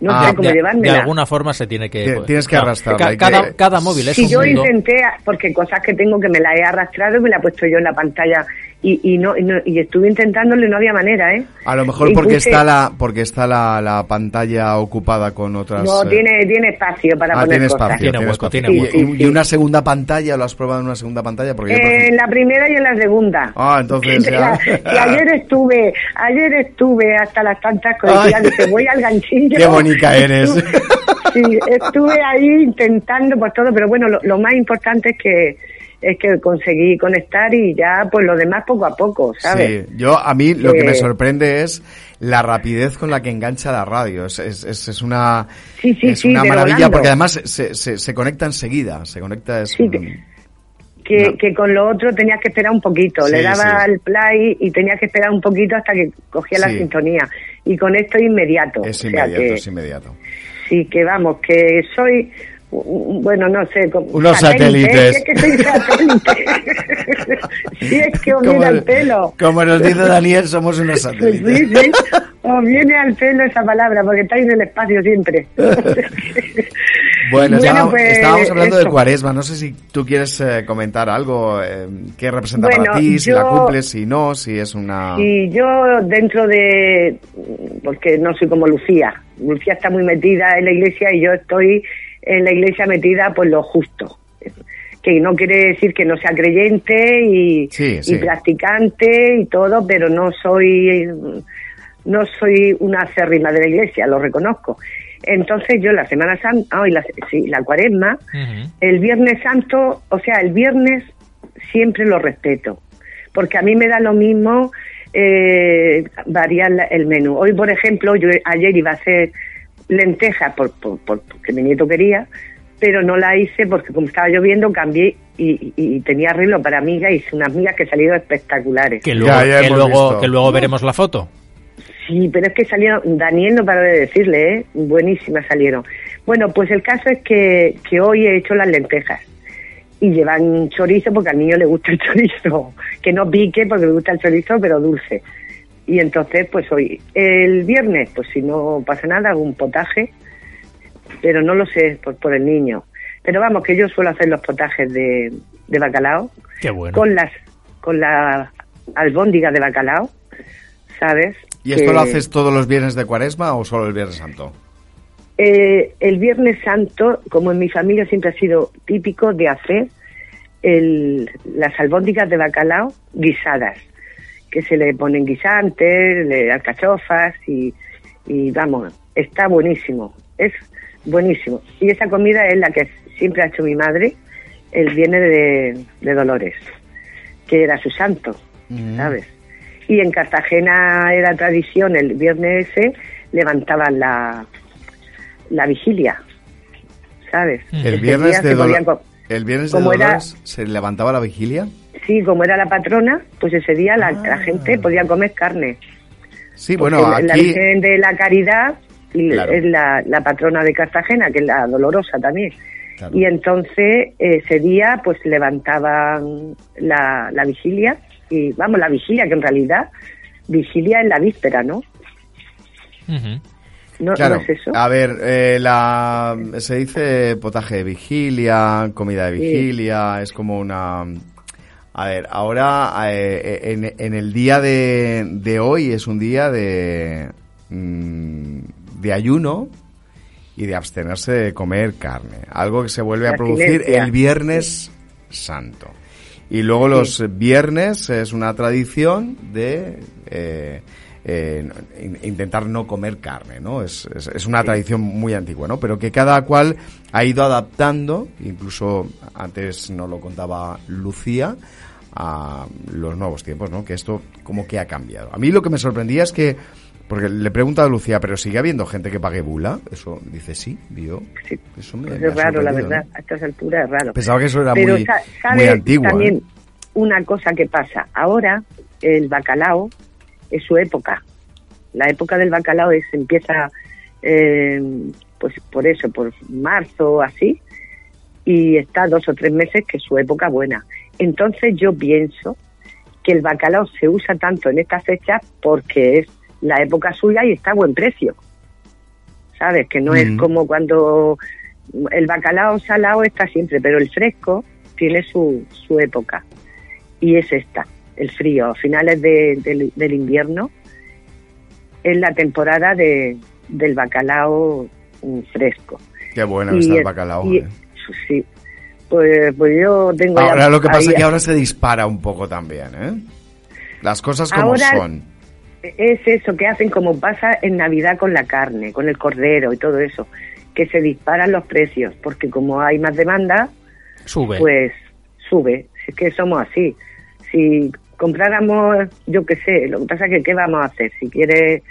No Ah, sé cómo de, de llevármela. alguna forma se tiene que... Pues, tienes que claro, arrastrarla, ca- hay que- cada, cada móvil es Si un yo mundo. intenté, porque cosas que tengo que me las he arrastrado y me la he puesto yo en la pantalla y, y no, y no- y estuve intentándolo y no había manera, ¿eh? A lo mejor Y porque puse- está la porque está la, la pantalla ocupada con otras... No, eh, tiene, tiene espacio para ah, poner tiene cosas. espacio, Tiene tiene hueco, tiene Y- hueco. y, Sí, sí, y una segunda pantalla, ¿lo has probado en una segunda pantalla? Porque yo, por Eh, ejemplo- en la primera y en la segunda. Ah, entonces ya... Que ayer estuve, ayer estuve hasta las tantas cosas, dije, voy al ganchillo. Qué bonita eres. Sí, estuve ahí intentando pues todo, pero bueno, lo, lo más importante es que es que conseguí conectar y ya pues lo demás poco a poco, ¿sabes? Sí, yo a mí lo que me Eh, sorprende es la rapidez con la que engancha la radio. Es, es, es, es una, Sí, sí, es sí, una maravilla porque además se, se, se conecta enseguida. Se conecta es Sí, un- que- que, No. que con lo otro tenías que esperar un poquito. Sí, Le daba sí. al play y tenías que esperar un poquito hasta que cogía la sintonía. Y con esto inmediato. es O sea inmediato, que- es inmediato. Sí, que vamos, que soy, bueno, no sé, como Unos satélite, satélites. ¿eh? Es que soy satélite. sí, es que os viene al pelo. como nos dice Daniel, somos unos Sí, satélites. sí, os viene al pelo esa palabra, porque estáis en el espacio siempre. Bueno, estábamos, pues, estábamos hablando de eso. Cuaresma. No sé si tú quieres eh, comentar algo. Eh, ¿Qué representa para Bueno, ti? Si la cumples, si no, si es una... Y yo dentro de, porque no soy como Lucía, Lucía está muy metida en la iglesia y yo estoy en la iglesia metida pues lo justo, que no quiere decir que no sea creyente y, Sí, y sí. practicante y todo, pero no soy, no soy una acérrima de la iglesia, lo reconozco. Entonces yo la Semana Santa, oh, y la, sí, la Cuaresma, el Viernes Santo, o sea, el viernes siempre lo respeto, porque a mí me da lo mismo eh, variar el menú. Hoy, por ejemplo, yo ayer iba a hacer lentejas por, por- por- porque mi nieto quería, pero no la hice porque como estaba lloviendo cambié y, y- y tenía arreglo para amigas, hice unas migas que salieron espectaculares. Que luego, Ya, ya que hemos luego, visto. que luego veremos la foto. Sí, pero es que salieron, Daniel no paró de decirle, ¿eh? Buenísimas salieron. Bueno, pues el caso es que, que hoy he hecho las lentejas y llevan chorizo porque al niño le gusta el chorizo, que no pique porque le gusta el chorizo, pero dulce. Y entonces, pues hoy, el viernes, pues si no pasa nada, hago un potaje, pero no lo sé por, por el niño. Pero vamos, que yo suelo hacer los potajes de, de bacalao Qué bueno. con las con la albóndiga de bacalao, ¿sabes? ¿Y esto Que- lo haces todos los viernes de Cuaresma o solo el Viernes Santo? Eh, el Viernes Santo, como en mi familia siempre ha sido típico de hacer el, las albóndigas de bacalao guisadas, que se le ponen guisantes, le alcachofas y, y vamos, está buenísimo, es buenísimo. Y esa comida es la que siempre ha hecho mi madre el viernes de, de Dolores, que era su santo, ¿sabes? Y en Cartagena era tradición, el viernes ese levantaban la, la vigilia, ¿sabes? El viernes de, se podían Dolo- co- el viernes de era- Dolores se levantaba la vigilia. Sí, como era la patrona, pues ese día la, Ah. la gente podía comer carne. Sí, Porque bueno, la- la aquí... Virgen de la Caridad y Claro. es la, la patrona de Cartagena, que es la dolorosa también. Claro. Y entonces ese día pues levantaban la, la vigilia y vamos, la vigilia que en realidad vigilia es la víspera, ¿no? ¿No, ¿no Claro, es eso? a ver, eh, la, se dice potaje de vigilia, comida de Sí. vigilia, es como una... A ver, ahora eh, en, en el día de, de hoy es un día de, mm, de ayuno y de abstenerse de comer carne, algo que se vuelve a producir el Viernes Santo. Y luego los viernes es una tradición de eh, eh, in- intentar no comer carne, ¿no? Es, es, es una tradición muy antigua, ¿no? Pero que cada cual ha ido adaptando, incluso antes nos lo contaba Lucía, a los nuevos tiempos, ¿no? Que esto como que ha cambiado. A mí lo que me sorprendía es que, porque le he preguntado a Lucía, pero sigue habiendo gente que pague bula, eso dice sí, yo, Sí. eso me, me es raro, la verdad. ¿no? A estas alturas es raro. Pensaba que eso era Pero muy, sa- muy ¿sabe antiguo. también ¿eh? una cosa que pasa. Ahora el bacalao es su época. La época del bacalao es empieza eh, pues por eso, por marzo así, y está dos o tres meses que es su época buena. Entonces yo pienso que el bacalao se usa tanto en esta fecha porque es la época suya y está a buen precio. ¿Sabes? Que no es Mm. como cuando el bacalao salado está siempre, pero el fresco tiene su, su época. Y es esta, el frío. A finales de- del- del invierno es la temporada de, del bacalao mm, fresco. Qué bueno que está el bacalao. y- eh. Sí. Pues, pues yo tengo ya Ahora lo que pasa ahí- es que ahora se dispara un poco también, ¿eh? Las cosas como Ahora- son. es eso que hacen como pasa en Navidad con la carne, con el cordero y todo eso, que se disparan los precios, porque como hay más demanda, Sube. pues sube. Si es que somos así. Si compráramos, yo qué sé, lo que pasa es que ¿qué vamos a hacer? Si quieres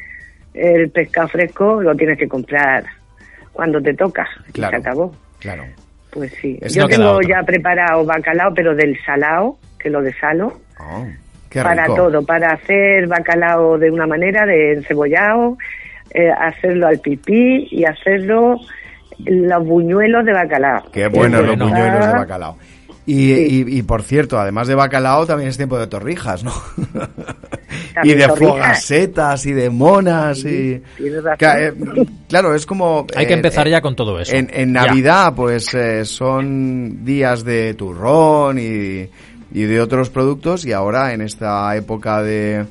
el pescado fresco, lo tienes que comprar cuando te toca. Y Claro. se acabó. Claro. Pues sí. Es- yo no tengo ya preparado bacalao, pero del salao, que lo desalo, Oh, qué para todo, para hacer bacalao de una manera, de encebollado, eh, hacerlo al pipí y hacerlo los buñuelos de bacalao. Qué bueno los buñuelos de Ah, bacalao. Y, Sí. y, y, por cierto, además de bacalao, también es tiempo de torrijas, ¿no? y de torrijas. fogasetas y de monas Sí, y... Ca- eh, claro, es como... Hay que eh, empezar eh, ya con todo eso. En, en. Navidad, pues eh, son días de turrón y, y de otros productos y ahora en esta época de,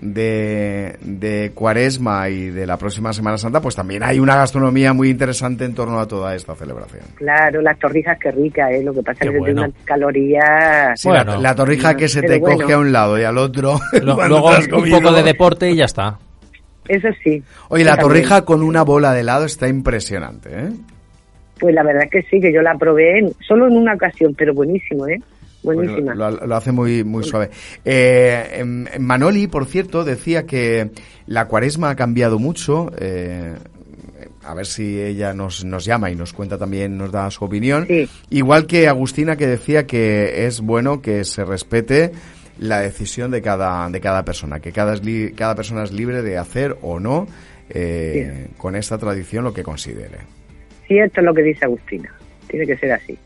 de, de cuaresma y de la próxima Semana Santa, pues también hay una gastronomía muy interesante en torno a toda esta celebración. Claro, las torrijas que ricas, ¿eh? Lo que pasa Qué es que bueno. tiene una caloría... Sí, Bueno. la, la torrija que se te bueno. coge a un lado y al otro. Lo- luego un poco de deporte y ya está. Eso sí. Oye, la También. torrija con una bola de helado está impresionante, ¿eh? Pues la verdad es que sí, que yo la probé en- solo en una ocasión, pero buenísimo, ¿eh? Buenísima. lo, lo hace muy, muy suave. Eh, em- em, Manoli, por cierto, decía que la cuaresma ha cambiado mucho. eh, a ver si ella nos, nos llama y nos cuenta también, nos da su opinión. Sí. Igual que Agustina, que decía que es bueno que se respete la decisión de cada, de cada persona, que cada, cada persona es libre de hacer o no eh, con esta tradición lo que considere. Sí, esto es lo que dice Agustina. Tiene que ser así.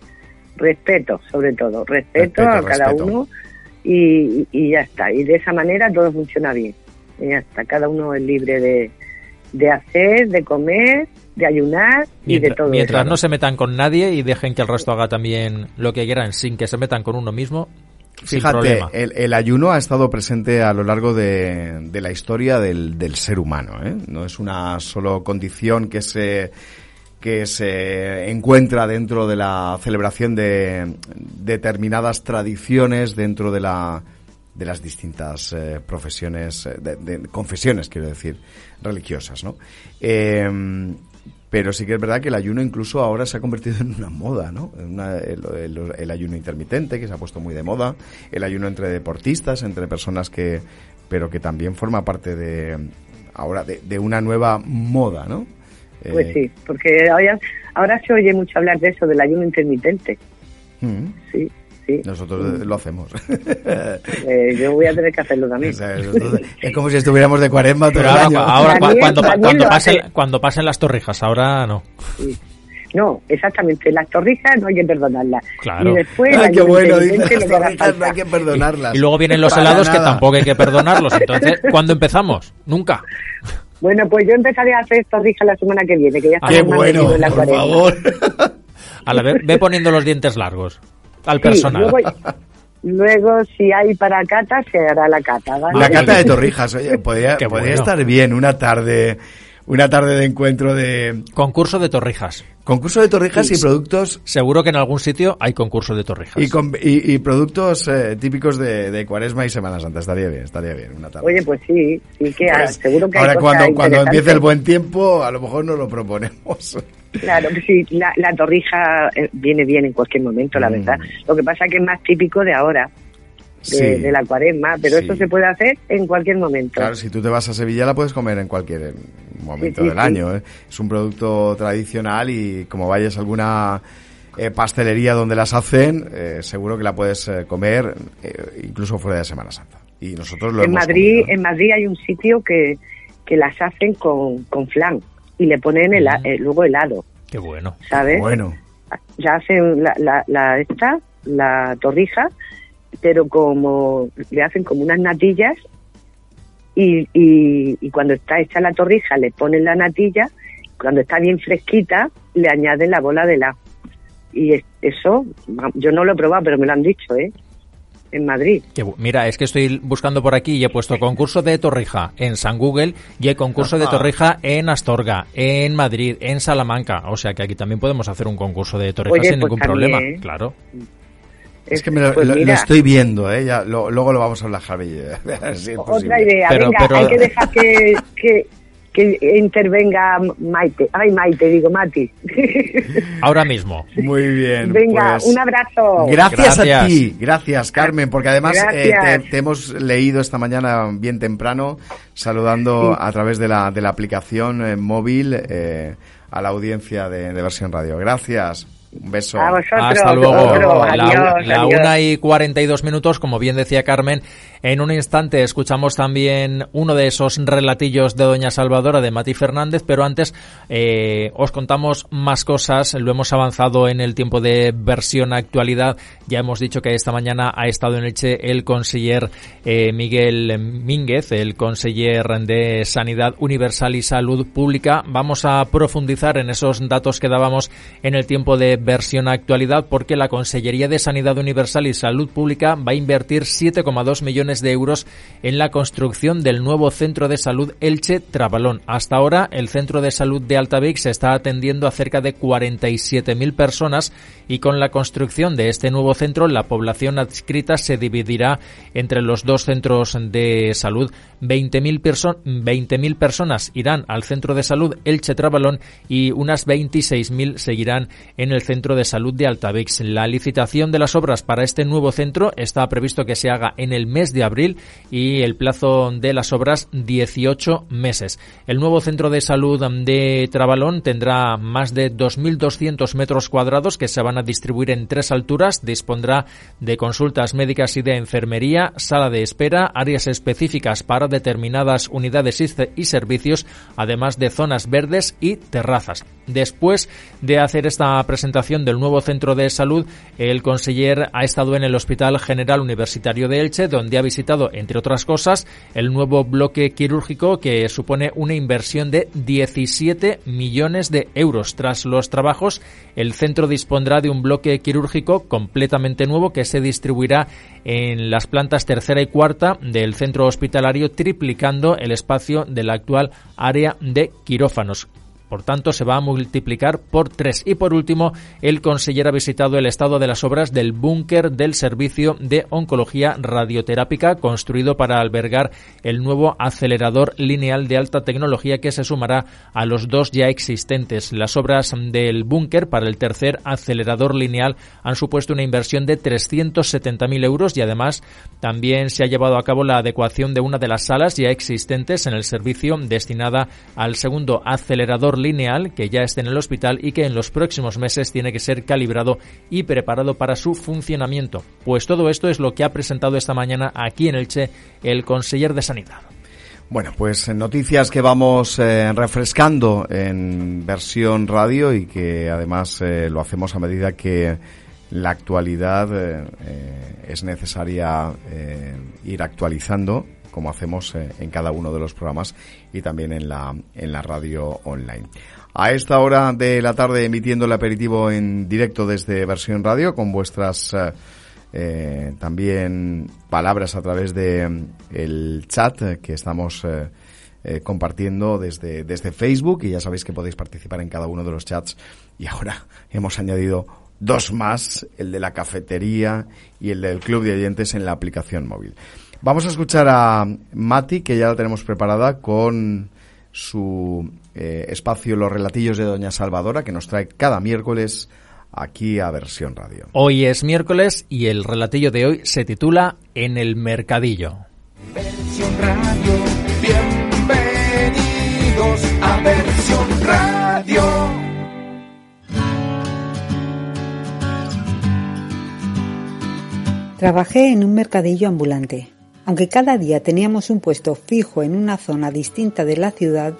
Respeto, sobre todo. Respeto, Respeto, a cada respeto. uno y, y ya está. Y de esa manera todo funciona bien. Y ya está. Cada uno es libre de, de hacer, de comer, de ayunar y de todo. mientras eso. no se metan con nadie y dejen que el resto haga también lo que quieran sin que se metan con uno mismo, sin Fíjate, problema. el, el ayuno ha estado presente a lo largo de, de la historia del, del ser humano. ¿eh? No es una solo condición que se que se encuentra dentro de la celebración de determinadas tradiciones dentro de la de las distintas eh, profesiones, eh, de, confesiones, quiero decir, religiosas, ¿no? Eh, pero sí que es verdad que el ayuno incluso ahora se ha convertido en una moda, ¿no? El- el ayuno intermitente, que se ha puesto muy de moda, el ayuno entre deportistas, entre personas que, pero que también forma parte de, ahora, de, de una nueva moda, ¿no? Pues Eh, sí, porque ahora, ahora se oye mucho hablar de eso, del ayuno intermitente. mm, Sí, sí. Nosotros lo hacemos. Eh, yo voy a tener que hacerlo también. Es como si estuviéramos de cuaresma todo Pero el ahora, año. ahora, Daniel- cuando, Daniel cuando pasen, hace. cuando pasen las torrijas, ahora no. Sí. No, exactamente. Las torrijas no hay que perdonarlas. Claro. Y después qué bueno, dice, las torrijas no hay que perdonarlas. Y luego vienen los Para helados que tampoco hay que perdonarlos. Entonces, ¿cuándo empezamos? Nunca. Bueno, pues yo empezaré a hacer torrijas la semana que viene, que ya ¡Qué bueno, por favor! A la vez, ve poniendo los dientes largos al personal. Luego, si hay para cata, se hará la cata. La cata de torrijas, oye, podría, estar bien una tarde una tarde de encuentro de... Concurso de torrijas. Concurso de torrijas y productos... Seguro que en algún sitio hay concurso de torrijas. Y, y, productos eh, típicos de, Cuaresma y Semana Santa. Estaría bien, estaría bien una tarde. Oye, pues sí, sí que pues, seguro que Ahora cuando, cuando empiece el buen tiempo, a lo mejor nos lo proponemos. Claro, sí, la, torrija eh, viene bien en cualquier momento, la mm. verdad. Lo que pasa es que es más típico de ahora. De, la cuaresma, pero eso se puede hacer en cualquier momento. Claro, si tú te vas a Sevilla la puedes comer en cualquier momento del año. ¿eh? Es un producto tradicional y como vayas a alguna eh, pastelería donde las hacen, seguro que la puedes comer incluso fuera de Semana Santa. Y nosotros lo en Madrid, En Madrid hay un sitio que, que las hacen con, con flan y le ponen el, eh, luego helado. Qué bueno. ¿Sabes? Bueno. Ya hacen la, la, la, esta, la torrija, pero como le hacen como unas natillas y, y, cuando está hecha la torrija le ponen la natilla, cuando está bien fresquita le añaden la bola de helado. Y eso, yo no lo he probado, pero me lo han dicho, ¿eh? en Madrid. mira, es que estoy buscando por aquí y he puesto concurso de Torrija en San Google y hay concurso de Torrija en Astorga, en Madrid, en Salamanca. O sea que aquí también podemos hacer un concurso de Torrija sin pues ningún problema. Claro. Es que me lo, pues estoy viendo, ¿eh? Ya, luego lo vamos a hablar, Javi. Otra idea, venga, hay que dejar que que intervenga Maite. Ay, Maite, digo Mati. Ahora mismo. Muy bien. Venga, pues un abrazo. Gracias, a ti, gracias Carmen, porque además eh, te, hemos leído esta mañana bien temprano saludando a través de la, de la aplicación eh, móvil eh, a la audiencia de, de Versión Radio. Gracias. Un beso. Hasta luego. la, la una y 42 minutos, como bien decía Carmen, en un instante escuchamos también uno de esos relatillos de Doña Salvadora de Mati Fernández, pero antes eh, os contamos más cosas. Lo hemos avanzado en el tiempo de versión actualidad. Ya hemos dicho que esta mañana ha estado en Elche el conseller eh, Miguel Mínguez, el conseller de Sanidad Universal y Salud Pública. Vamos a profundizar en esos datos que dábamos en el tiempo de versión actualidad porque la Consellería de Sanidad Universal y Salud Pública va a invertir 7,2 millones de euros en la construcción del nuevo centro de salud Elche Trabalón. Hasta ahora, el centro de salud de Altavix está atendiendo a cerca de 47.000 personas y con la construcción de este nuevo centro, la población adscrita se dividirá entre los dos centros de salud. 20.000 personas irán al centro de salud Elche Trabalón y unas 26.000 seguirán en el centro de salud de Altavix. La licitación de las obras para este nuevo centro está previsto que se haga en el mes de abril y el plazo de las obras 18 meses. El nuevo centro de salud de Trabalón tendrá más de 2.200 metros cuadrados que se van a distribuir en tres alturas. Dispondrá de consultas médicas y de enfermería, sala de espera, áreas específicas para determinadas unidades y servicios, además de zonas verdes y terrazas. Después de hacer esta presentación del nuevo centro de salud, el conseller ha estado en el Hospital General Universitario de Elche, donde ha visitado, entre otras cosas, el nuevo bloque quirúrgico que supone una inversión de 17 millones de euros. Tras los trabajos, el centro dispondrá de un bloque quirúrgico completamente nuevo que se distribuirá en las plantas tercera y cuarta del centro hospitalario, triplicando el espacio de la actual área de quirófanos. Por tanto, se va a multiplicar por tres. Y por último, el conseller ha visitado el estado de las obras del búnker del servicio de oncología radioterápica construido para albergar el nuevo acelerador lineal de alta tecnología que se sumará a los dos ya existentes. Las obras del búnker para el tercer acelerador lineal han supuesto una inversión de 370.000 euros y además también se ha llevado a cabo la adecuación de una de las salas ya existentes en el servicio destinada al segundo acelerador lineal que ya esté en el hospital y que en los próximos meses tiene que ser calibrado y preparado para su funcionamiento. Pues todo esto es lo que ha presentado esta mañana aquí en Elche el conseller de Sanidad. Bueno, pues noticias que vamos eh, refrescando en versión radio y que además eh, lo hacemos a medida que la actualidad eh, es necesaria ir actualizando como hacemos eh, en cada uno de los programas y también en la, en la radio online. A esta hora de la tarde emitiendo el aperitivo en directo desde Versión Radio con vuestras eh, también palabras a través de mm, el chat que estamos compartiendo desde, desde Facebook y ya sabéis que podéis participar en cada uno de los chats y ahora hemos añadido dos más, el de la cafetería y el del club de oyentes en la aplicación móvil. Vamos a escuchar a Mati, que ya la tenemos preparada con su eh, espacio Los Relatillos de Doña Salvadora, que nos trae cada miércoles aquí a Versión Radio. Hoy es miércoles y el relatillo de hoy se titula En el Mercadillo. Versión Radio, bienvenidos a Versión Radio. Trabajé en un mercadillo ambulante. Aunque cada día teníamos un puesto fijo en una zona distinta de la ciudad,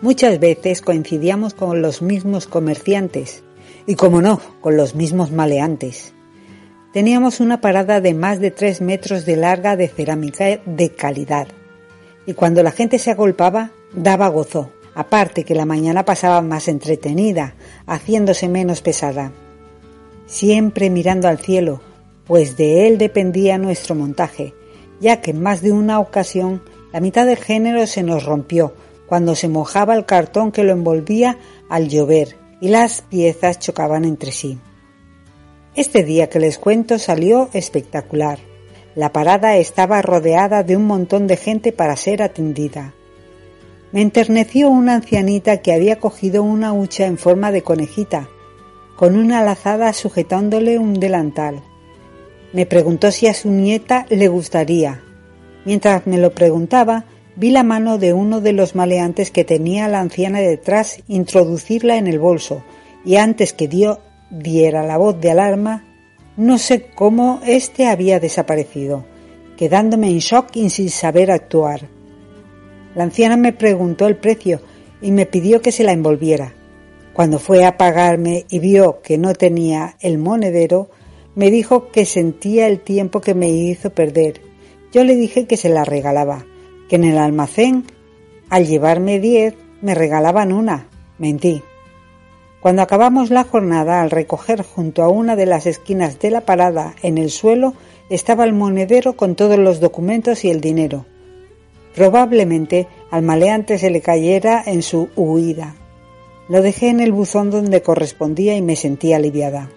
muchas veces coincidíamos con los mismos comerciantes y, como no, con los mismos maleantes. Teníamos una parada de más de tres metros de larga de cerámica de calidad. Y cuando la gente se agolpaba, daba gozo, aparte que la mañana pasaba más entretenida, haciéndose menos pesada. Siempre mirando al cielo, pues de él dependía nuestro montaje, ya que en más de una ocasión la mitad del género se nos rompió cuando se mojaba el cartón que lo envolvía al llover y las piezas chocaban entre sí. Este día que les cuento salió espectacular. La parada estaba rodeada de un montón de gente para ser atendida. Me enterneció una ancianita que había cogido una hucha en forma de conejita, con una lazada sujetándole un delantal. Me preguntó si a su nieta le gustaría. Mientras me lo preguntaba, vi la mano de uno de los maleantes que tenía la anciana detrás introducirla en el bolso, y antes que dio diera la voz de alarma, no sé cómo éste había desaparecido, quedándome en shock y sin saber actuar. La anciana me preguntó el precio y me pidió que se la envolviera. Cuando fue a pagarme y vio que no tenía el monedero, me dijo que sentía el tiempo que me hizo perder. Yo le dije que se la regalaba, que en el almacén, al llevarme diez, me regalaban una. Mentí. Cuando acabamos la jornada, al recoger junto a una de las esquinas de la parada en el suelo, estaba el monedero con todos los documentos y el dinero. Probablemente al maleante se le cayera en su huida. Lo dejé en el buzón donde correspondía y me sentí aliviada.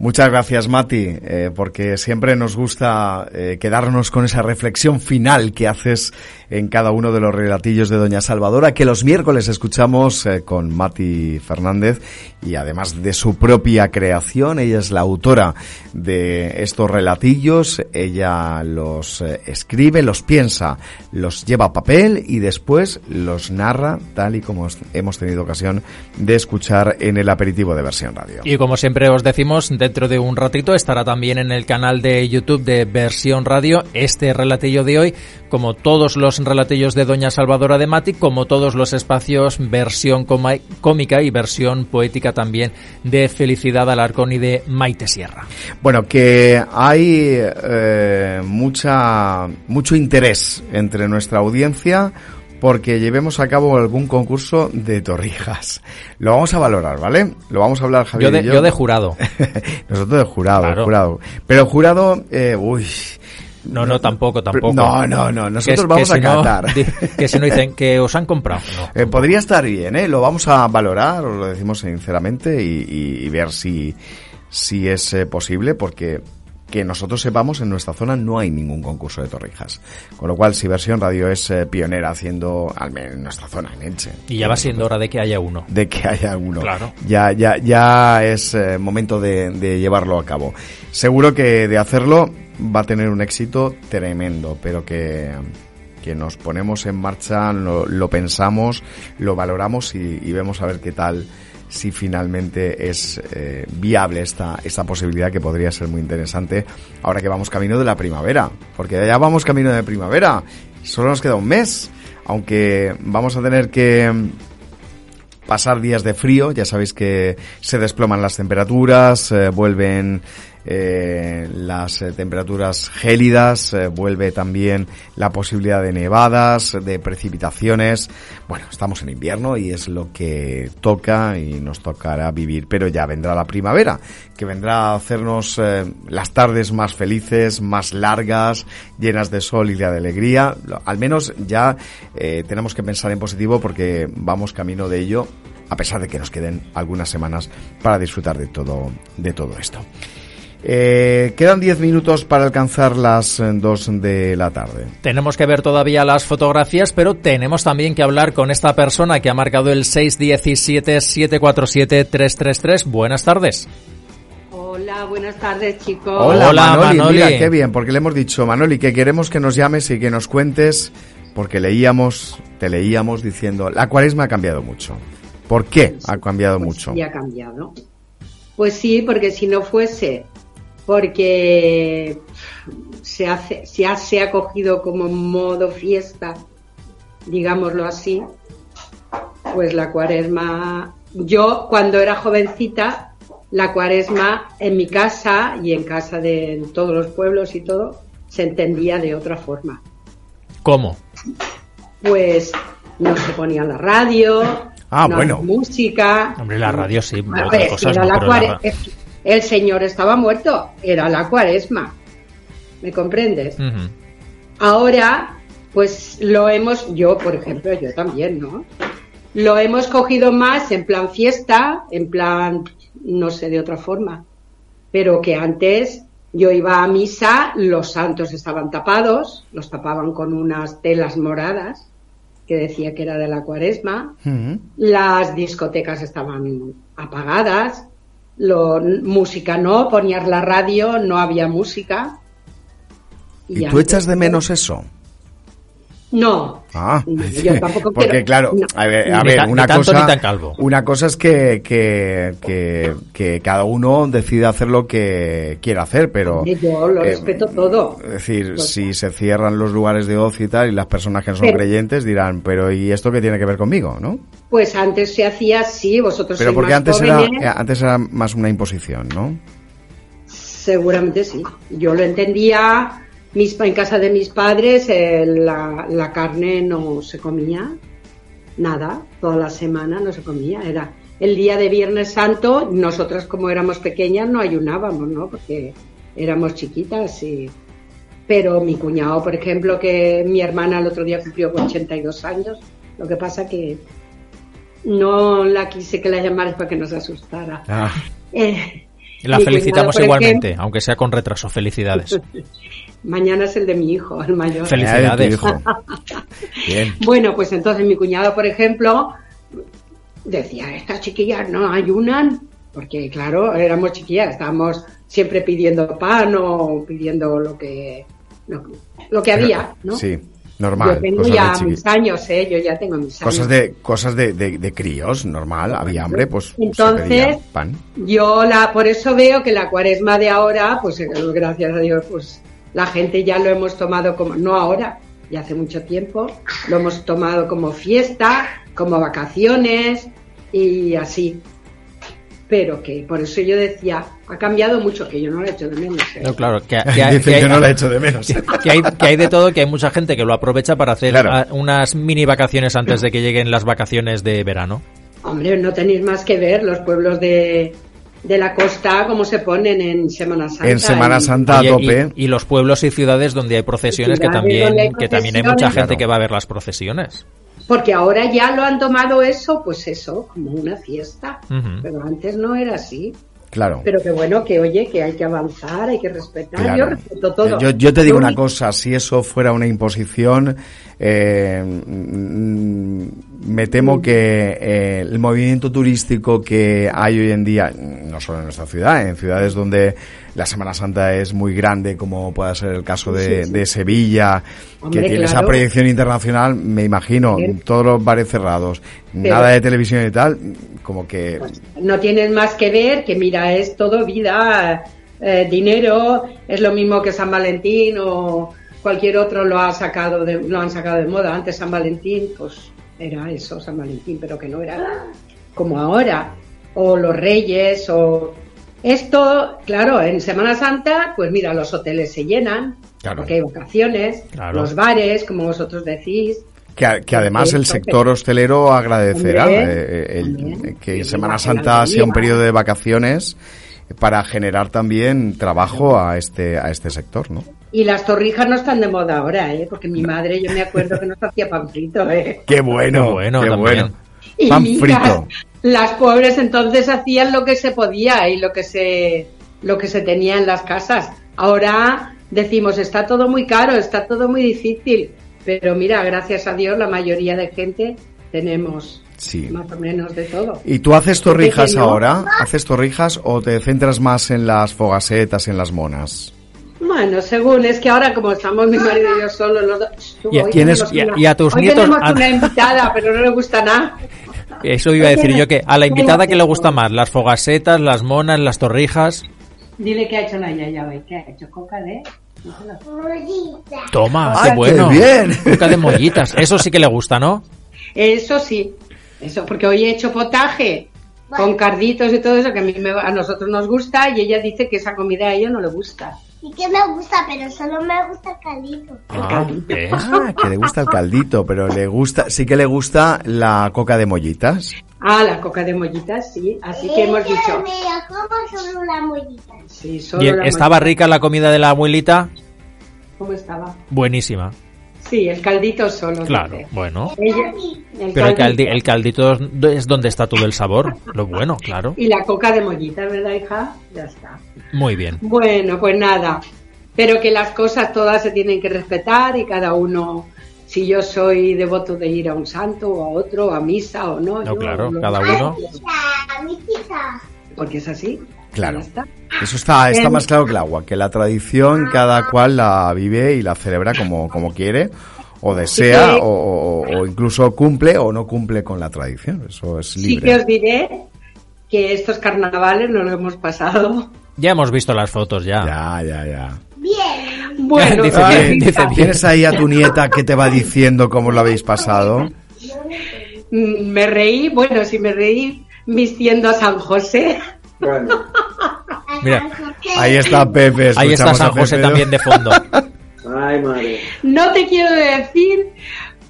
Muchas gracias, Mati, eh, porque siempre nos gusta eh, quedarnos con esa reflexión final que haces en cada uno de los relatillos de Doña Salvadora, que los miércoles escuchamos eh, con Mati Fernández y además de su propia creación, ella es la autora de estos relatillos, ella los escribe, los piensa, los lleva a papel y después los narra tal y como hemos tenido ocasión de escuchar en el aperitivo de versión radio. Y como siempre os decimos, dentro de un ratito estará también en el canal de YouTube de Versión Radio este relatillo de hoy, como todos los relatillos de Doña Salvadora de Mati, como todos los espacios versión cómica y versión poética también de Felicidad Alarcón y de Maite Sierra. Bueno, que hay eh, mucha mucho interés entre nuestra audiencia porque llevemos a cabo algún concurso de torrijas. Lo vamos a valorar, ¿vale? Lo vamos a hablar Javier yo de, yo. de jurado. Nosotros de jurado, jurado. Pero jurado, eh, uy... No, no, tampoco, tampoco. No, no, no. Nosotros vamos a catar. que si no dicen que os han comprado. Eh, podría estar bien, ¿eh? Lo vamos a valorar, os lo decimos sinceramente, y, y, ver si, si es eh, posible, porque que nosotros sepamos, en nuestra zona no hay ningún concurso de torrijas. Con lo cual, si Versión Radio es eh, pionera haciendo, al menos en nuestra zona, en Elche. Y ya va siendo hora de que haya uno. De que haya uno. Claro. Ya, ya, ya es eh, momento de, llevarlo a cabo. Seguro que de hacerlo va a tener un éxito tremendo, pero que, que nos ponemos en marcha, lo, pensamos, lo valoramos y, vemos a ver qué tal si finalmente es eh, viable esta, esta posibilidad que podría ser muy interesante ahora que vamos camino de la primavera, porque ya vamos camino de primavera, solo nos queda un mes, aunque vamos a tener que pasar días de frío, ya sabéis que se desploman las temperaturas, eh, vuelven eh, las eh, temperaturas gélidas, eh, vuelve también la posibilidad de nevadas, de precipitaciones. Bueno, estamos en invierno y es lo que toca y nos tocará vivir, pero ya vendrá la primavera, que vendrá a hacernos las tardes más felices, más largas, llenas de sol y de alegría. Al menos ya tenemos que pensar en positivo porque vamos camino de ello a pesar de que nos queden algunas semanas para disfrutar de todo, de todo esto. Eh, quedan 10 minutos para alcanzar las 2 eh, de la tarde. Tenemos que ver todavía las fotografías, pero tenemos también que hablar con esta persona que ha marcado el 617-747-333. Buenas tardes. Hola, buenas tardes, chicos. Hola, Manoli, Mira, qué bien, porque le hemos dicho, Manoli, que queremos que nos llames y que nos cuentes, porque leíamos, te leíamos diciendo, la cuaresma ha cambiado mucho. ¿Por qué ha cambiado pues mucho? Sí, ha cambiado. Pues sí, porque si no fuese porque se, hace, se, ha, se ha cogido como modo fiesta, digámoslo así, pues la cuaresma, yo cuando era jovencita, la cuaresma en mi casa y en casa de todos los pueblos y todo, se entendía de otra forma. ¿Cómo? Pues no se ponía la radio, ah, no bueno. música. Hombre, la radio sí, el Señor estaba muerto, era la cuaresma. ¿Me comprendes? Ahora, pues lo hemos, yo por ejemplo, yo también, ¿no? Lo hemos cogido más en plan fiesta, en plan, no sé, de otra forma. Pero que antes yo iba a misa, los santos estaban tapados, los tapaban con unas telas moradas, que decía que era de la cuaresma, las discotecas estaban apagadas, lo, música no, ponías la radio, no había música. ¿Y, tú echas de menos eso? No. Ah, yo tampoco porque claro, a ver, una cosa, una cosa es que, que, que, cada uno decide hacer lo que quiera hacer, pero yo lo respeto todo. Es decir, pues si se cierran los lugares de ocio y tal, y las personas que no son creyentes dirán, pero ¿y esto qué tiene que ver conmigo, no? Pues antes se hacía así, vosotros Pero porque antes era, eh, antes era más una imposición, ¿no? Seguramente sí. Yo lo entendía mis, en casa de mis padres eh, la, la, carne no se comía, nada, toda la semana no se comía. Era el día de Viernes Santo, nosotras como éramos pequeñas no ayunábamos, ¿no? Porque éramos chiquitas y... Pero mi cuñado, por ejemplo, que mi hermana el otro día cumplió 82 años, lo que pasa que no la quise que la llamaras para que no se asustara. Ah. Eh, la felicitamos igualmente, aunque sea con retraso. Felicidades. Mañana es el de mi hijo, el mayor. Felicidades. Bien. Bueno, pues entonces mi cuñado, por ejemplo, decía, estas chiquillas no ayunan, porque claro, éramos chiquillas, estábamos siempre pidiendo pan o pidiendo lo que, lo, que había, ¿no? Sí. Normal. Yo tengo ya mis años, ¿eh? Yo ya tengo mis años. Cosas de, cosas de, de, críos, normal. Había hambre, pues Entonces, pan. yo la, por eso veo que la cuaresma de ahora, pues eh, gracias a Dios, pues la gente ya lo hemos tomado como, no ahora, ya hace mucho tiempo, lo hemos tomado como fiesta, como vacaciones y así pero que por eso yo decía, ha cambiado mucho, que yo no lo he hecho de menos. ¿eh? claro, que, hay, yo no lo he hecho de menos. Que, hay, que hay de todo, que hay mucha gente que lo aprovecha para hacer unas mini vacaciones antes de que lleguen las vacaciones de verano. Hombre, no tenéis más que ver los pueblos de, de la costa cómo se ponen en Semana Santa. En Semana Santa a tope. Y, los pueblos y ciudades donde hay procesiones que también, que también hay mucha gente que va a ver las procesiones. Porque ahora ya lo han tomado eso, pues eso, como una fiesta. Pero antes no era así. Claro. Pero que bueno, que oye, que hay que avanzar, hay que respetar. Yo respeto todo. Yo, te digo una cosa, si eso fuera una imposición, eh, mm, me temo que eh, el movimiento turístico que hay hoy en día, no solo en nuestra ciudad, en ciudades donde la Semana Santa es muy grande, como pueda ser el caso de, de Sevilla, Hombre, que tiene esa proyección internacional, me imagino, todos los bares cerrados, Pero- nada de televisión y tal, como que... no tienes más que ver que mira es todo vida eh, dinero es lo mismo que San Valentín o cualquier otro lo ha sacado de, lo han sacado de moda antes San Valentín pues era eso San Valentín pero que no era como ahora o los Reyes o esto claro en Semana Santa pues mira los hoteles se llenan Claro. porque hay vacaciones Claro. los bares como vosotros decís Que, además el sector hostelero agradecerá Hombre, eh, el- hombre. que Semana Santa sea un periodo de vacaciones para generar también trabajo a este a este sector, ¿no? Y las torrijas no están de moda ahora, ¿eh? Porque mi madre, yo me acuerdo que nos hacía pan frito, ¿eh? Qué bueno, Qué bueno qué también. bueno. Y Pan mira, frito. Las pobres entonces hacían lo que se podía y lo que se, lo que se tenía en las casas. Ahora decimos, está todo muy caro, está todo muy difícil. Pero mira, gracias a Dios, la mayoría de gente tenemos Sí. más o menos de todo. ¿Y tú haces torrijas ahora? ¿Haces torrijas o te centras más en las fogasetas, en las monas? Bueno, según, es que ahora como estamos mi marido y yo solo, los dos... Y tienes- tenemos y a- una- y a tus hoy nietos- tenemos a- una invitada, pero no le gusta nada. Eso iba a decir yo que a la invitada que le gusta más, las fogasetas, las monas, las torrijas. Dile que ha hecho la yaya hoy, que ha hecho coca de... Toma, ¡Ay, qué bueno. qué bien! Coca de mollitas. Eso sí que le gusta, ¿no? Eso sí, eso, porque hoy he hecho potaje con carditos y todo eso que a, mí me- a nosotros nos gusta y ella dice que esa comida a ella no le gusta. Sí que me gusta, pero solo me gusta el caldito. Ah, ah, que le gusta el caldito, pero le gusta, sí que le gusta la coca de mollitas. Ah, la coca de mollitas, sí, así que hemos dicho. me la como solo la mollita. Sí, solo ¿Y la estaba mollita. rica la comida de la abuelita? ¿Cómo estaba? Buenísima. Sí, el caldito solo. Claro, dice. bueno. Ella- el Pero el, caldito. caldi- el caldito es- es donde está todo el sabor. Lo bueno, claro. Y la coca de mollita, ¿verdad, hija? Ya está. Muy bien. Bueno, pues nada. Pero que las cosas todas se tienen que respetar y cada uno, si yo soy devoto de ir a un santo o a otro, a misa o no. No, yo claro, cada uno. Porque es así. Claro. Está. Eso está, está Em. más claro que el agua, que la tradición cada cual la vive y la celebra como, como quiere, o desea, Sí. o, o- o incluso cumple o no cumple con la tradición. Eso es Sí que libre. os diré que estos carnavales nos lo hemos pasado. Ya hemos visto las fotos ya. Ya, ya, ya. Bien. Bueno, Dice bien, dice bien. ¿Tienes ahí a tu nieta que te va diciendo cómo lo habéis pasado? mm, me reí, bueno, si me reí vistiendo a San José. Bueno, Mira, Ahí está Pepe. ahí está San José también de fondo. ay madre. No te quiero decir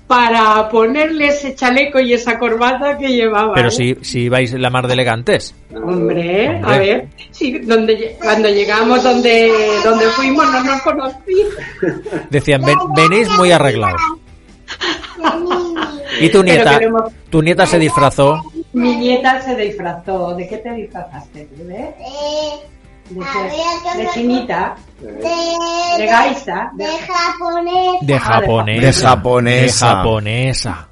para ponerle ese chaleco y esa corbata que llevaba. Pero ¿eh? si, si vais la mar de elegantes. Hombre, Hombre. a ver, sí, donde, cuando llegamos donde, donde fuimos no nos conocían. Decían, "Ven- venís muy arreglados. Y tu nieta, queremos- tu nieta se disfrazó. Mi nieta se disfrazó. ¿De qué te disfrazaste, bebé? Eh, ¿De, A qué? ver, ¿qué de me- chinita, de, de gaisa. de Ah, japonesa. De japonesa. De japonesa.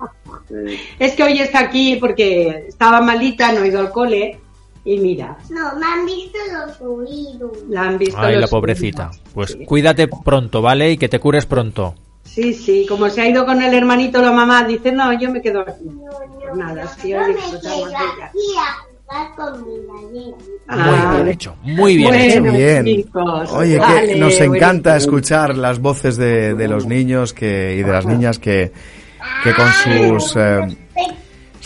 Sí. Es que hoy está aquí porque estaba malita, no ha ido al cole. Y mira, No, me han visto los oídos. la han visto. Ay, la pobrecita. Pues Sí. cuídate pronto, ¿vale? Y que te cures pronto. Sí, sí, como se ha ido con el hermanito la mamá, dice, no, yo me quedo aquí. No, Pues no, nada, yo, sí, hoy me quedo aquí jugar con mi gallina. Muy Ah, bien hecho. Muy bien Bueno, hecho. Bien. chicos, Oye, vale, que nos encanta buenísimo. escuchar las voces de, de los niños que, y de las niñas que, que con sus, eh,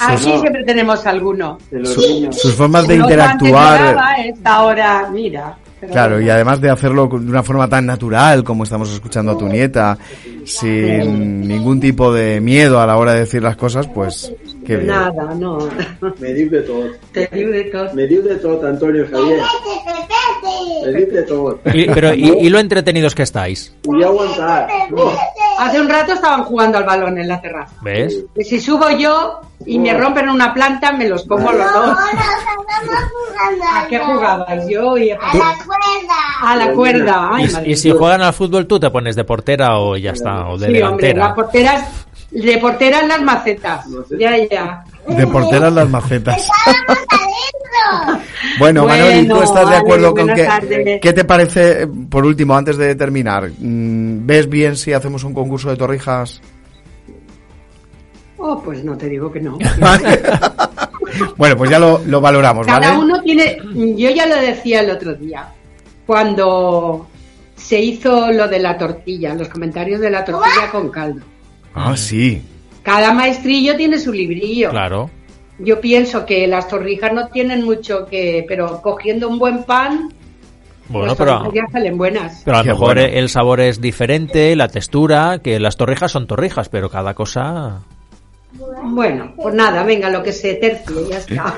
Aquí siempre tenemos alguno. De los niños. sus formas de interactuar. esta ahora, mira. pero Claro, bueno. y además de hacerlo de una forma tan natural como estamos escuchando a tu nieta, sin ningún tipo de miedo a la hora de decir las cosas, pues qué bien. Nada, no. Me diu de tot. Te digo de todo. Me diu de tot, Antonio Javier. Me diu de tot. Y, pero, y, y lo entretenidos que estáis. Voy a aguantar. No. Hace un rato estaban jugando al balón en la terraza. ¿Ves? Y si subo yo y me rompen una planta, me los como los dos. Jugando ¿A qué jugabas yo? Y A la cuerda. a la cuerda. Ay, Y, y si juegan al fútbol, tú te pones de portera o ya está, o de Sí, hombre, delantera. las porteras, de porteras las macetas. Ya, ya. De porteras las macetas. Estábamos adentro Bueno, Manoli, ¿tú Bueno, estás de vale, acuerdo con que... tardes. ¿Qué te parece, por último, antes de terminar? mm, ¿Ves bien si hacemos un concurso de torrijas? Oh, pues no te digo que no. Bueno, pues ya lo, lo valoramos, ¿vale? Cada uno tiene, yo ya lo decía el otro día, cuando se hizo lo de la tortilla, los comentarios de la tortilla con caldo. Ah, sí. Cada maestrillo tiene su librillo. Claro. Yo pienso que las torrijas no tienen mucho que, pero cogiendo un buen pan, Bueno, las pero, salen buenas. pero a lo mejor bueno. el sabor es diferente, la textura, que las torrijas son torrijas, pero cada cosa... Bueno, pues nada, venga, lo que se tercie, ya está.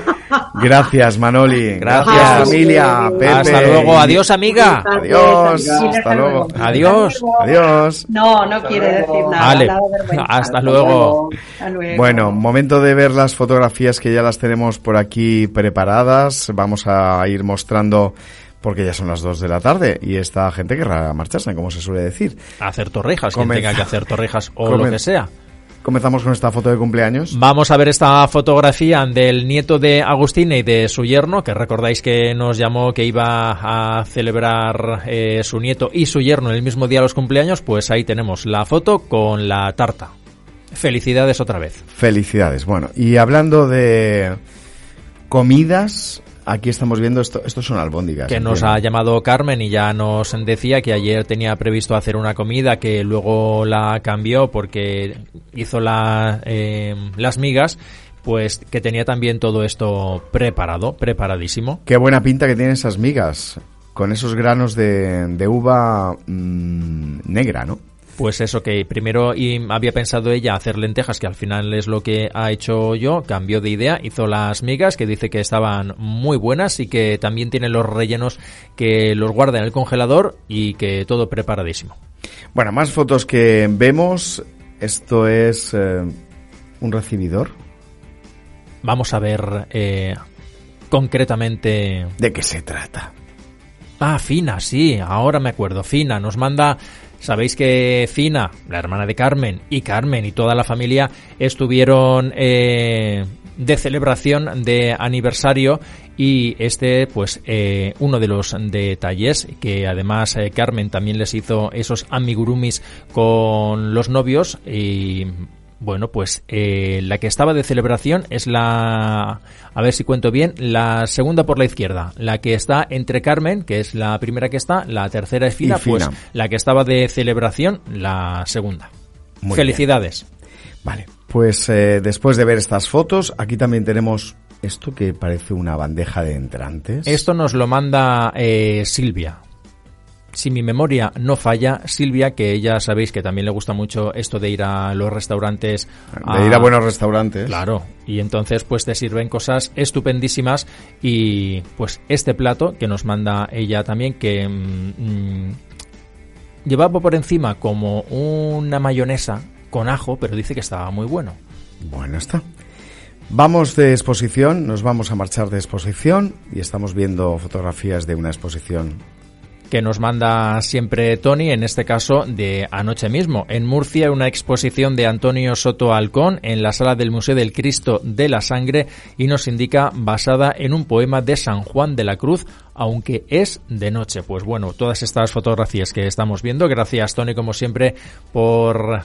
Gracias, Manoli. Gracias. familia. Pepe. Hasta luego, adiós amiga. Adiós. Adiós. Hasta luego. Adiós. Adiós. No, no quiere decir nada. Vale. Hasta luego. Hasta luego. Bueno, momento de ver las fotografías que ya las tenemos por aquí preparadas. Vamos a ir mostrando porque ya son las 2 de la tarde y esta gente querrá marcharse, como se suele decir. Hacer torrijas, quien tenga que hacer torrijas o Comen- lo que sea. Comenzamos con esta foto de cumpleaños. Vamos a ver esta fotografía del nieto de Agustina y de su yerno, que recordáis que nos llamó que iba a celebrar eh, su nieto y su yerno en el mismo día de los cumpleaños. Pues ahí tenemos la foto con la tarta. Felicidades otra vez. Felicidades. Bueno, y hablando de comidas, aquí estamos viendo esto. Estos son albóndigas. Que nos entiendo. ha llamado Carmen y ya nos decía que ayer tenía previsto hacer una comida que luego la cambió porque hizo la, eh, las migas, pues que tenía también todo esto preparado, preparadísimo. Qué buena pinta que tienen esas migas. Con esos granos de, de uva mm, negra, ¿no? Pues eso que primero y había pensado ella hacer lentejas, que al final es lo que ha hecho yo, cambió de idea, hizo las migas, que dice que estaban muy buenas y que también tiene los rellenos que los guarda en el congelador y que todo preparadísimo. Bueno, más fotos que vemos. Esto es eh, un recibidor. Vamos a ver eh, concretamente. ¿De qué se trata? Ah, Fina, sí, ahora me acuerdo. Fina nos manda. Sabéis que Fina, la hermana de Carmen, y Carmen y toda la familia estuvieron eh, de celebración de aniversario y este, pues, eh, uno de los detalles que además eh, Carmen también les hizo esos amigurumis con los novios y bueno, pues eh, la que estaba de celebración es la, a ver si cuento bien, la segunda por la izquierda. La que está entre Carmen, que es la primera que está, la tercera es Fina, pues la que estaba de celebración, la segunda. Muy Felicidades. Vale, pues eh, después de ver estas fotos, aquí también tenemos esto que parece una bandeja de entrantes. Esto nos lo manda eh, Silvia. Si mi memoria no falla, Silvia, que ya sabéis que también le gusta mucho esto de ir a los restaurantes. de ir a buenos restaurantes. Claro, y entonces pues te sirven cosas estupendísimas y pues este plato que nos manda ella también que mm, llevaba por encima como una mayonesa con ajo, pero dice que estaba muy bueno. Bueno, está. Vamos de exposición, nos vamos a marchar de exposición y estamos viendo fotografías de una exposición. Que nos manda siempre Tony, en este caso de anoche mismo. En Murcia, una exposición de Antonio Soto Alcón en la sala del Museo del Cristo de la Sangre y nos indica basada en un poema de San Juan de la Cruz, aunque es de noche. Pues bueno, todas estas fotografías que estamos viendo, gracias Tony como siempre por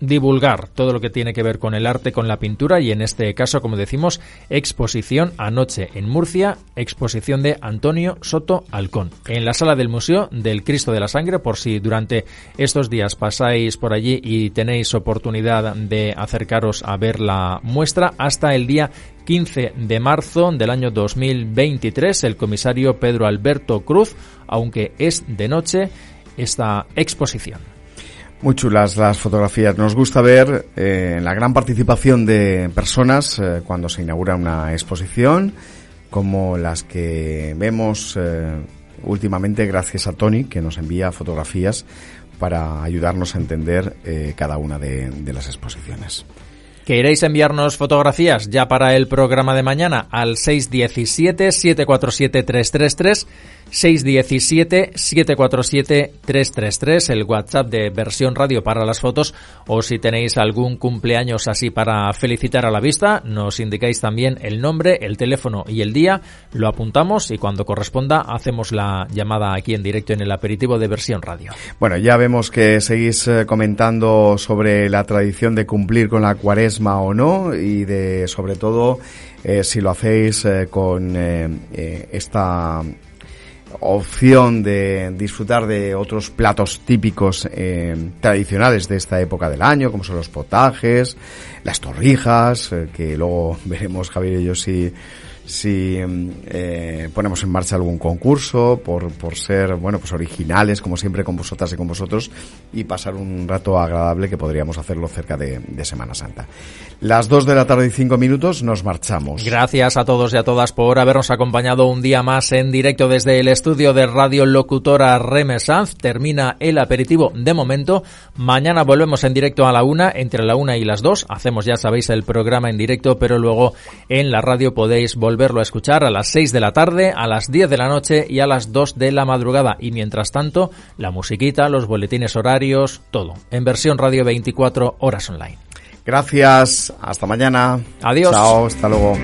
divulgar todo lo que tiene que ver con el arte, con la pintura y en este caso, como decimos, exposición anoche en Murcia, exposición de Antonio Soto Alcón, en la sala del Museo del Cristo de la Sangre, por si durante estos días pasáis por allí y tenéis oportunidad de acercaros a ver la muestra hasta el día 15 de marzo del año 2023, el comisario Pedro Alberto Cruz, aunque es de noche, esta exposición. Muy chulas las fotografías. Nos gusta ver eh, la gran participación de personas eh, cuando se inaugura una exposición, como las que vemos eh, últimamente gracias a Tony, que nos envía fotografías para ayudarnos a entender eh, cada una de, de las exposiciones. ¿Queréis enviarnos fotografías ya para el programa de mañana al 617-747-333? 617-747-333, el WhatsApp de versión radio para las fotos, o si tenéis algún cumpleaños así para felicitar a la vista, nos indicáis también el nombre, el teléfono y el día, lo apuntamos y cuando corresponda hacemos la llamada aquí en directo en el aperitivo de versión radio. Bueno, ya vemos que seguís eh, comentando sobre la tradición de cumplir con la cuaresma o no y de sobre todo eh, si lo hacéis eh, con esta opción de disfrutar de otros platos típicos tradicionales de esta época del año, como son los potajes, las torrijas, que luego veremos Javier y yo si si eh, ponemos en marcha algún concurso por, por ser, bueno, pues originales, como siempre, con vosotras y con vosotros, y pasar un rato agradable que podríamos hacerlo cerca de, de Semana Santa. Las dos de la tarde y cinco minutos nos marchamos. Gracias a todos y a todas por habernos acompañado un día más en directo desde el estudio de Radio Locutora Remesanz. Termina el aperitivo de momento. Mañana volvemos en directo a la una, entre la una y las dos. Hacemos, ya sabéis, el programa en directo, pero luego en la radio podéis volver verlo a escuchar a las 6 de la tarde, a las 10 de la noche y a las 2 de la madrugada. Y mientras tanto, la musiquita, los boletines horarios, todo. En versión radio 24 horas online. Gracias, hasta mañana. Adiós. Chao, hasta luego.